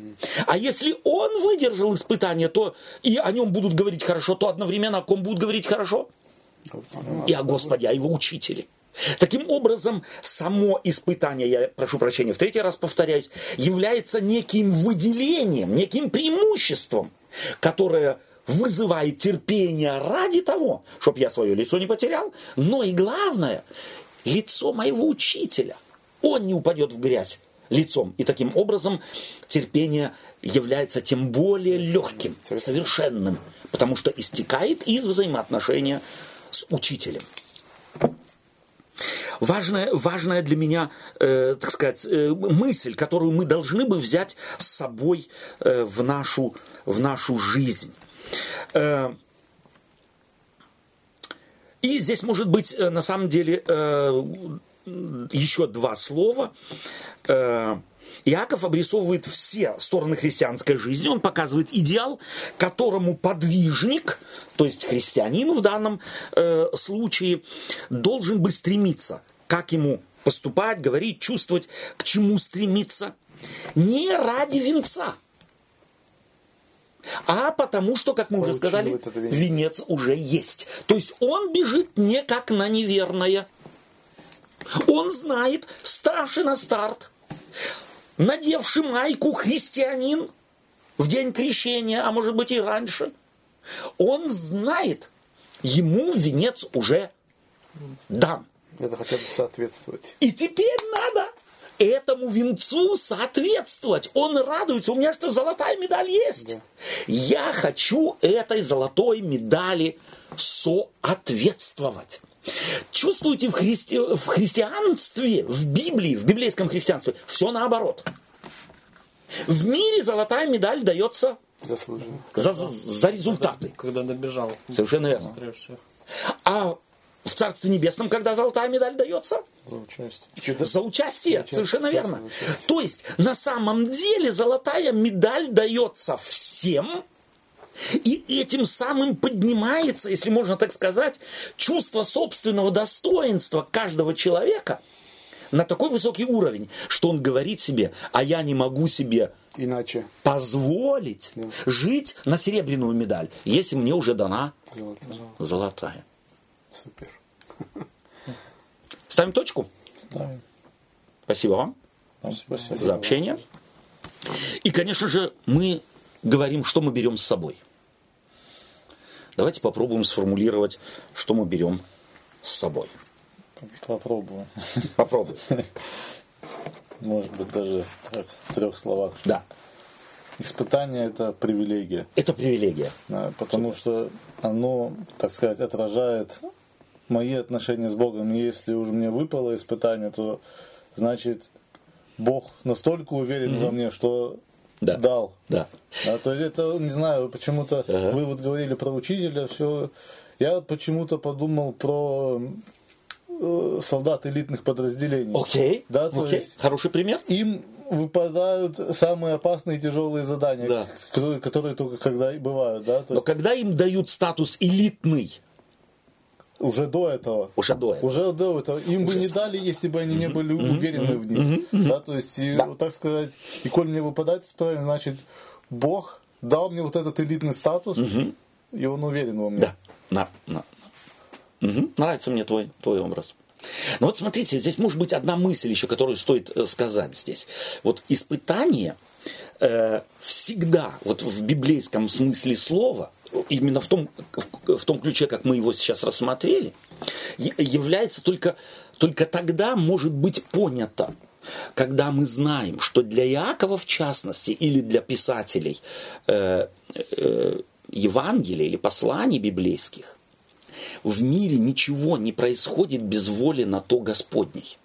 A: А если он выдержал испытание, то и о нем будут говорить хорошо, то одновременно о ком будут говорить хорошо? И о Господе, о его учителе. Таким образом, само испытание, я прошу прощения, в третий раз повторяюсь, является неким выделением, неким преимуществом, которое вызывает терпение ради того, чтобы я свое лицо не потерял, но и главное, лицо моего учителя. Он не упадет в грязь лицом. И таким образом терпение является тем более легким, совершенным, потому что истекает из взаимоотношения с учителем. Важная, важная для меня, э, так сказать, э, мысль, которую мы должны бы взять с собой э, в, нашу, в нашу жизнь. Э, и здесь может быть э, на самом деле э, еще два слова. Э, Иаков обрисовывает все стороны христианской жизни. Он показывает идеал, которому подвижник, то есть христианин в данном э, случае, должен бы стремиться. Как ему поступать, говорить, чувствовать, к чему стремиться. Не ради венца, а потому что, как мы уже
D: Получил
A: сказали,
D: этот венец.
A: венец уже есть. То есть он бежит не как на неверное. Он знает, ставший на старт, надевший майку христианин в день крещения, а может быть и раньше, он знает, ему венец уже дан.
D: Это хотя бы соответствовать.
A: И теперь надо этому венцу соответствовать. Он радуется. У меня что, золотая медаль есть? Я хочу этой золотой медали соответствовать. Чувствуете в, христи... в христианстве, в Библии, в библейском христианстве все наоборот. В мире золотая медаль дается
D: Заслуженно.
A: за, за результаты.
C: Когда добежал.
A: Совершенно верно. А в Царстве Небесном, когда золотая медаль дается?
B: За участие.
A: За участие,
D: участие,
A: совершенно верно.
D: участие.
A: То есть, на самом деле, золотая медаль дается всем, и этим самым поднимается, если можно так сказать, чувство собственного достоинства каждого человека на такой высокий уровень, что он говорит себе, а я не могу себе
D: Иначе.
A: позволить
D: Да.
A: жить на серебряную медаль, если мне уже дана
D: Золото.
A: золотая.
D: Супер.
A: Ставим точку.
B: Ставим.
A: Спасибо вам.
B: Вам спасибо.
A: за общение. И, конечно же, мы говорим, что мы берем с собой. Давайте попробуем сформулировать, что мы берем с собой.
B: Попробуем.
A: Попробуем. *laughs*
B: Может быть, даже так, в трех словах.
A: Да,
B: Испытание – это привилегия.
A: это привилегия.
B: Да, потому что оно, так сказать, отражает мои отношения с Богом. И если уж мне выпало испытание, то значит Бог настолько уверен во мне, что
A: Да.
B: дал.
A: Да.
B: Да, то есть это, не знаю, почему-то
A: Ага.
B: вы вот говорили про учителя, все. Я почему-то подумал про э, солдат элитных подразделений.
A: Окей.
B: Да, то
A: Окей.
B: есть
A: Хороший пример.
B: им выпадают самые опасные и тяжелые задания,
A: Да.
B: которые, которые только когда и бывают, да, то
A: Но
B: есть
A: когда им дают статус элитный,
B: уже до этого.
A: уже до этого,
B: Уже до этого. Им бы не дали, если бы они не были уверены в них. Да, то есть, и, вот так сказать, и коль мне выпадает испытание, значит, Бог дал мне вот этот элитный статус, и он уверен во мне.
A: Да, на, на. Мгм. Нравится мне твой, твой образ. Но вот смотрите, здесь может быть одна мысль еще, которую стоит э, сказать здесь. Вот испытание э, всегда, вот в библейском смысле слова, именно в том, в, том ключе, как мы его сейчас рассмотрели, является только, только тогда может быть понято, когда мы знаем, что для Иакова в частности или для писателей э, э, Евангелия или посланий библейских, в мире ничего не происходит без воли на то Господней.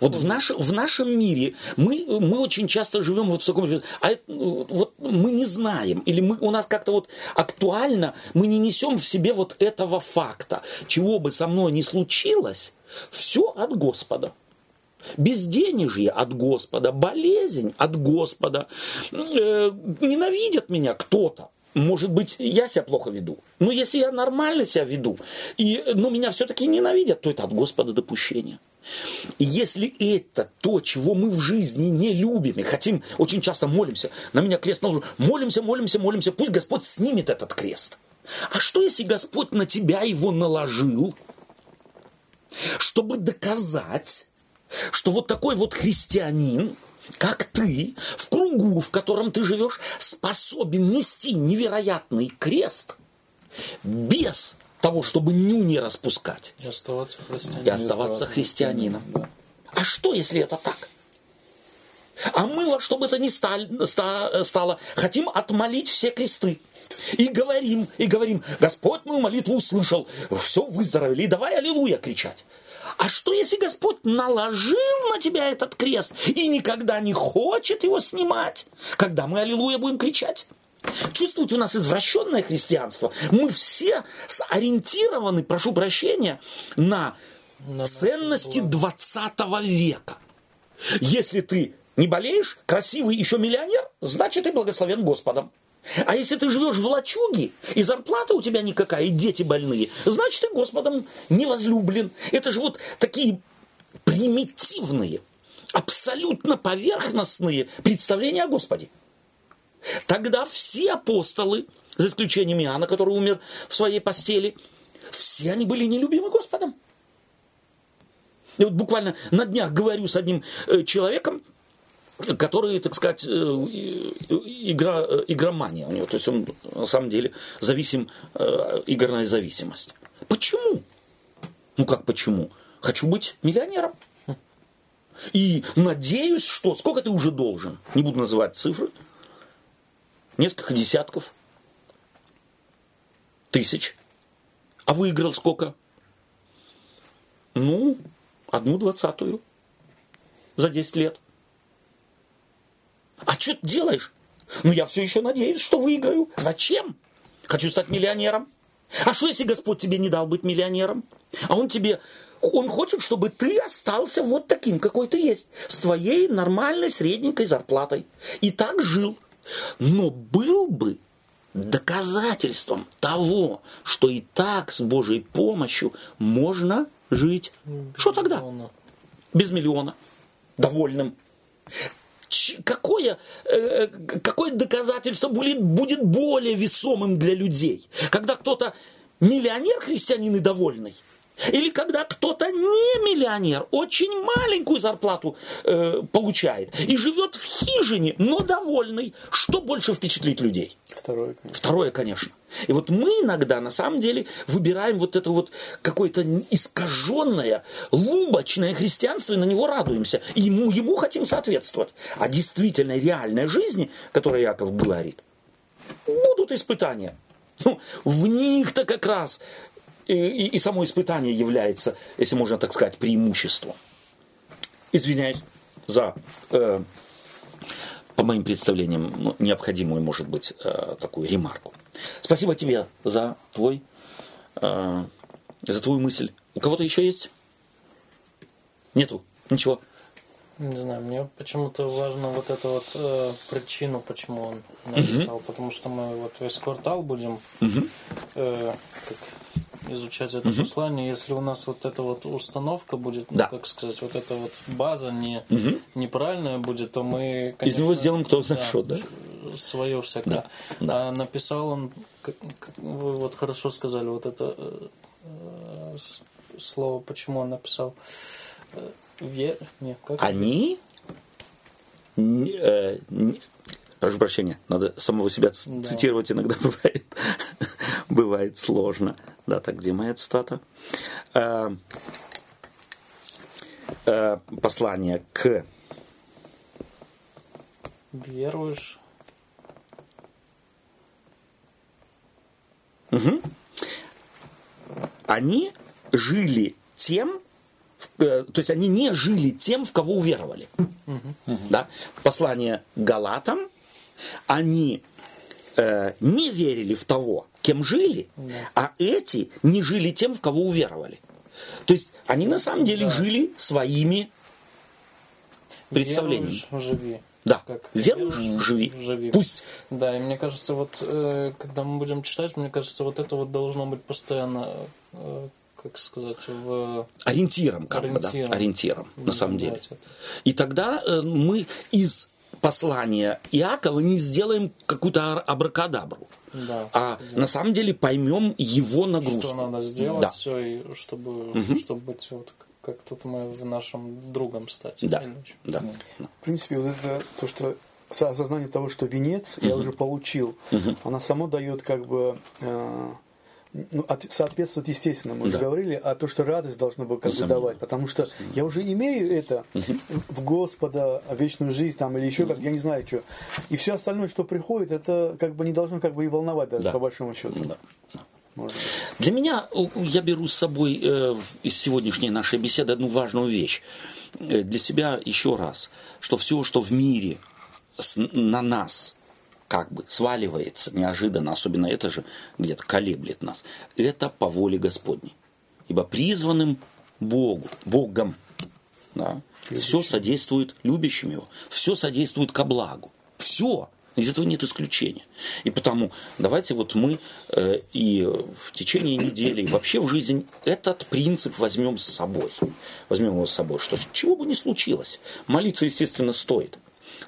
A: Вот в, наш, в нашем мире мы, мы очень часто живем вот в таком... А ну, вот мы не знаем, или мы, у нас как-то вот актуально, мы не несем в себе вот этого факта. Чего бы со мной ни случилось, все от Господа. Безденежье от Господа, болезнь от Господа, э, ненавидят меня кто-то. Может быть, я себя плохо веду. Но если я нормально себя веду, и, но меня все-таки ненавидят, то это от Господа допущение. И если это то, чего мы в жизни не любим, и хотим, очень часто молимся, на меня крест наложен, молимся, молимся, молимся, пусть Господь снимет этот крест. А что, если Господь на тебя его наложил, чтобы доказать, что вот такой вот христианин, как ты, в кругу, в котором ты живешь, способен нести невероятный крест без того, чтобы ню не распускать
C: И оставаться
A: и
C: христианином.
A: оставаться христианином.
B: Да.
A: А что, если это так? А мы во что бы это ни стало, хотим отмолить все кресты. И говорим, и говорим, Господь мою молитву услышал, все, выздоровели, и давай аллилуйя кричать. А что, если Господь наложил на тебя этот крест и никогда не хочет его снимать, когда мы аллилуйя будем кричать? Чувствуете, у нас извращенное христианство. Мы все сориентированы, прошу прощения, на
C: На
A: ценности
C: наше
A: 20 века. Если ты не болеешь, красивый еще миллионер, значит ты благословен Господом. А если ты живешь в лачуге, и зарплата у тебя никакая, и дети больные, значит ты Господом не возлюблен. Это же вот такие примитивные, абсолютно поверхностные представления о Господе. Тогда все апостолы, за исключением Иоанна, который умер в своей постели, все они были нелюбимы Господом. И вот буквально на днях говорю с одним э, человеком, который, так сказать, э, игра, э, игромания у него. То есть он на самом деле зависим, э, игорная зависимость. Почему? Ну как почему? Хочу быть миллионером. И надеюсь, что... Сколько ты уже должен? Не буду называть цифры. Несколько десятков. Тысяч. А выиграл сколько? Ну, одну двадцатую за 10 лет. А что ты делаешь? Ну, я все еще надеюсь, что выиграю. Зачем? Хочу стать миллионером. А что, если Господь тебе не дал быть миллионером? А Он тебе, Он хочет, чтобы ты остался вот таким, какой ты есть, с твоей нормальной средненькой зарплатой. И так жил. Но был бы доказательством того, что и так с Божьей помощью можно жить. Что тогда?
C: Миллиона.
A: Без миллиона. Довольным. Какое, э, какое доказательство будет, будет более весомым для людей? Когда кто-то миллионер, христианин и довольный? Или когда кто-то не миллионер, очень маленькую зарплату э, получает и живет в хижине, но довольный, что больше впечатлит людей?
D: Второе, конечно.
A: Второе, конечно. И вот мы иногда, на самом деле, выбираем вот это вот какое-то искаженное, лубочное христианство и на него радуемся. И ему, ему хотим соответствовать. А действительно реальной жизни, которой Яков говорит, будут испытания. Ну, в них-то как раз и, и- и само испытание является, если можно так сказать, преимуществом. Извиняюсь за э, по моим представлениям, ну, необходимую, может быть, э, такую ремарку. Спасибо тебе за твой, э, за твою мысль. У кого-то еще есть? Нету? Ничего.
C: Не знаю, мне почему-то важно вот эту вот э, причину, почему он написал, потому что мы вот весь квартал будем э, как изучать это послание. Если у нас вот эта вот установка будет, ну,
A: Да.
C: как сказать, вот эта вот база не неправильная будет, то мы
A: Из него сделаем кто знает что, да?
C: свое всякое.
A: да.
C: А написал он, как, вы вот хорошо сказали, вот это э, слово, почему он написал. Э, Вер... Не, как?
A: Они... не- э, не- прошу прощения, надо самого себя
C: Да.
A: цитировать иногда *laughs* бывает, бывает сложно. Да, так, где моя цитата? Э, э, послание к
C: Веруешь?
A: они жили тем, в- э, то есть они не жили тем, в кого уверовали. Да? Послание Галатам, они э, не верили в того, кем жили, а эти не жили тем, в кого уверовали. То есть они на самом деле жили своими представлениями.
C: Веруешь, живи.
A: Да,
C: Как
A: веруешь,
C: веруешь,
A: живи.
C: живи.
A: Пусть
C: Да, и мне кажется, вот э, когда мы будем читать, мне кажется, вот это вот должно быть постоянно, э, как сказать, в
A: ориентиром, как бы, да,
C: Ориентиром.
A: ориентиром, на самом деле. И тогда э, мы из послания Иакова не сделаем какую-то абракадабру,
C: Да.
A: а на самом деле поймем его нагрузку.
C: что надо сделать,
A: Да.
C: все, и чтобы, чтобы быть вот как тут мы в нашем другом стать.
A: Да,
C: Иначе.
A: да.
D: В принципе, вот это то, что со- осознание того, что венец я уже получил, она само дает как бы э, ну, от- соответствует естественно, мы уже
A: Да.
D: говорили, а то, что радость должна бы как бы давать, потому что я уже имею это в Господа, вечную жизнь там или еще как, я не знаю что. И все остальное, что приходит, это как бы не должно как бы и волновать даже
A: Да.
D: по большому счету.
A: Да. Для меня, я беру с собой э, из сегодняшней нашей беседы одну важную вещь. Э, Для себя еще раз, что все, что в мире с- на нас как бы сваливается неожиданно, особенно это же где-то колеблет нас, это по воле Господней. Ибо призванным Богу, Богом, да, все содействует любящим его, все содействует ко благу. Все. Из этого нет исключения. И потому давайте вот мы э, и в течение недели, и вообще в жизнь этот принцип возьмем с собой. Возьмем его с собой, что чего бы ни случилось. Молиться, естественно, стоит.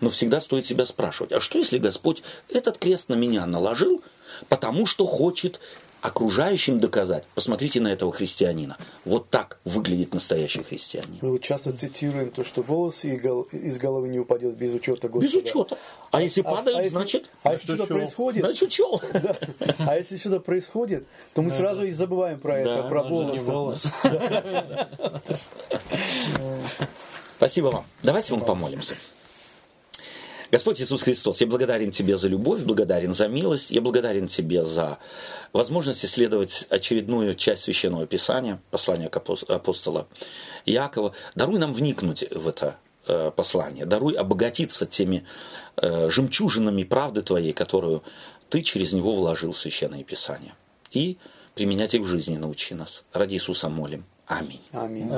A: Но всегда стоит себя спрашивать, а что если Господь этот крест на меня наложил, потому что хочет окружающим доказать, посмотрите на этого христианина. Вот так выглядит настоящий христианин.
D: Мы вот часто цитируем то, что волос из головы не упадет без учета Господа.
A: Без учета. А если
D: А-
A: падают,
D: а если-
A: значит,
D: А если
B: что
D: что-то происходит,
A: значит учел. *laughs*
D: Да. А если что-то происходит, то мы сразу и забываем про это,
A: Да,
D: про волос.
C: волос.
A: Спасибо вам. Давайте мы помолимся. Господь Иисус Христос, я благодарен Тебе за любовь, благодарен за милость, я благодарен Тебе за возможность исследовать очередную часть Священного Писания, послания апостола Якова. Даруй нам вникнуть в это э, послание, даруй обогатиться теми э, жемчужинами правды Твоей, которую Ты через него вложил в Священное Писание. И применять их в жизни научи нас. Ради Иисуса молим. Аминь.
D: Аминь.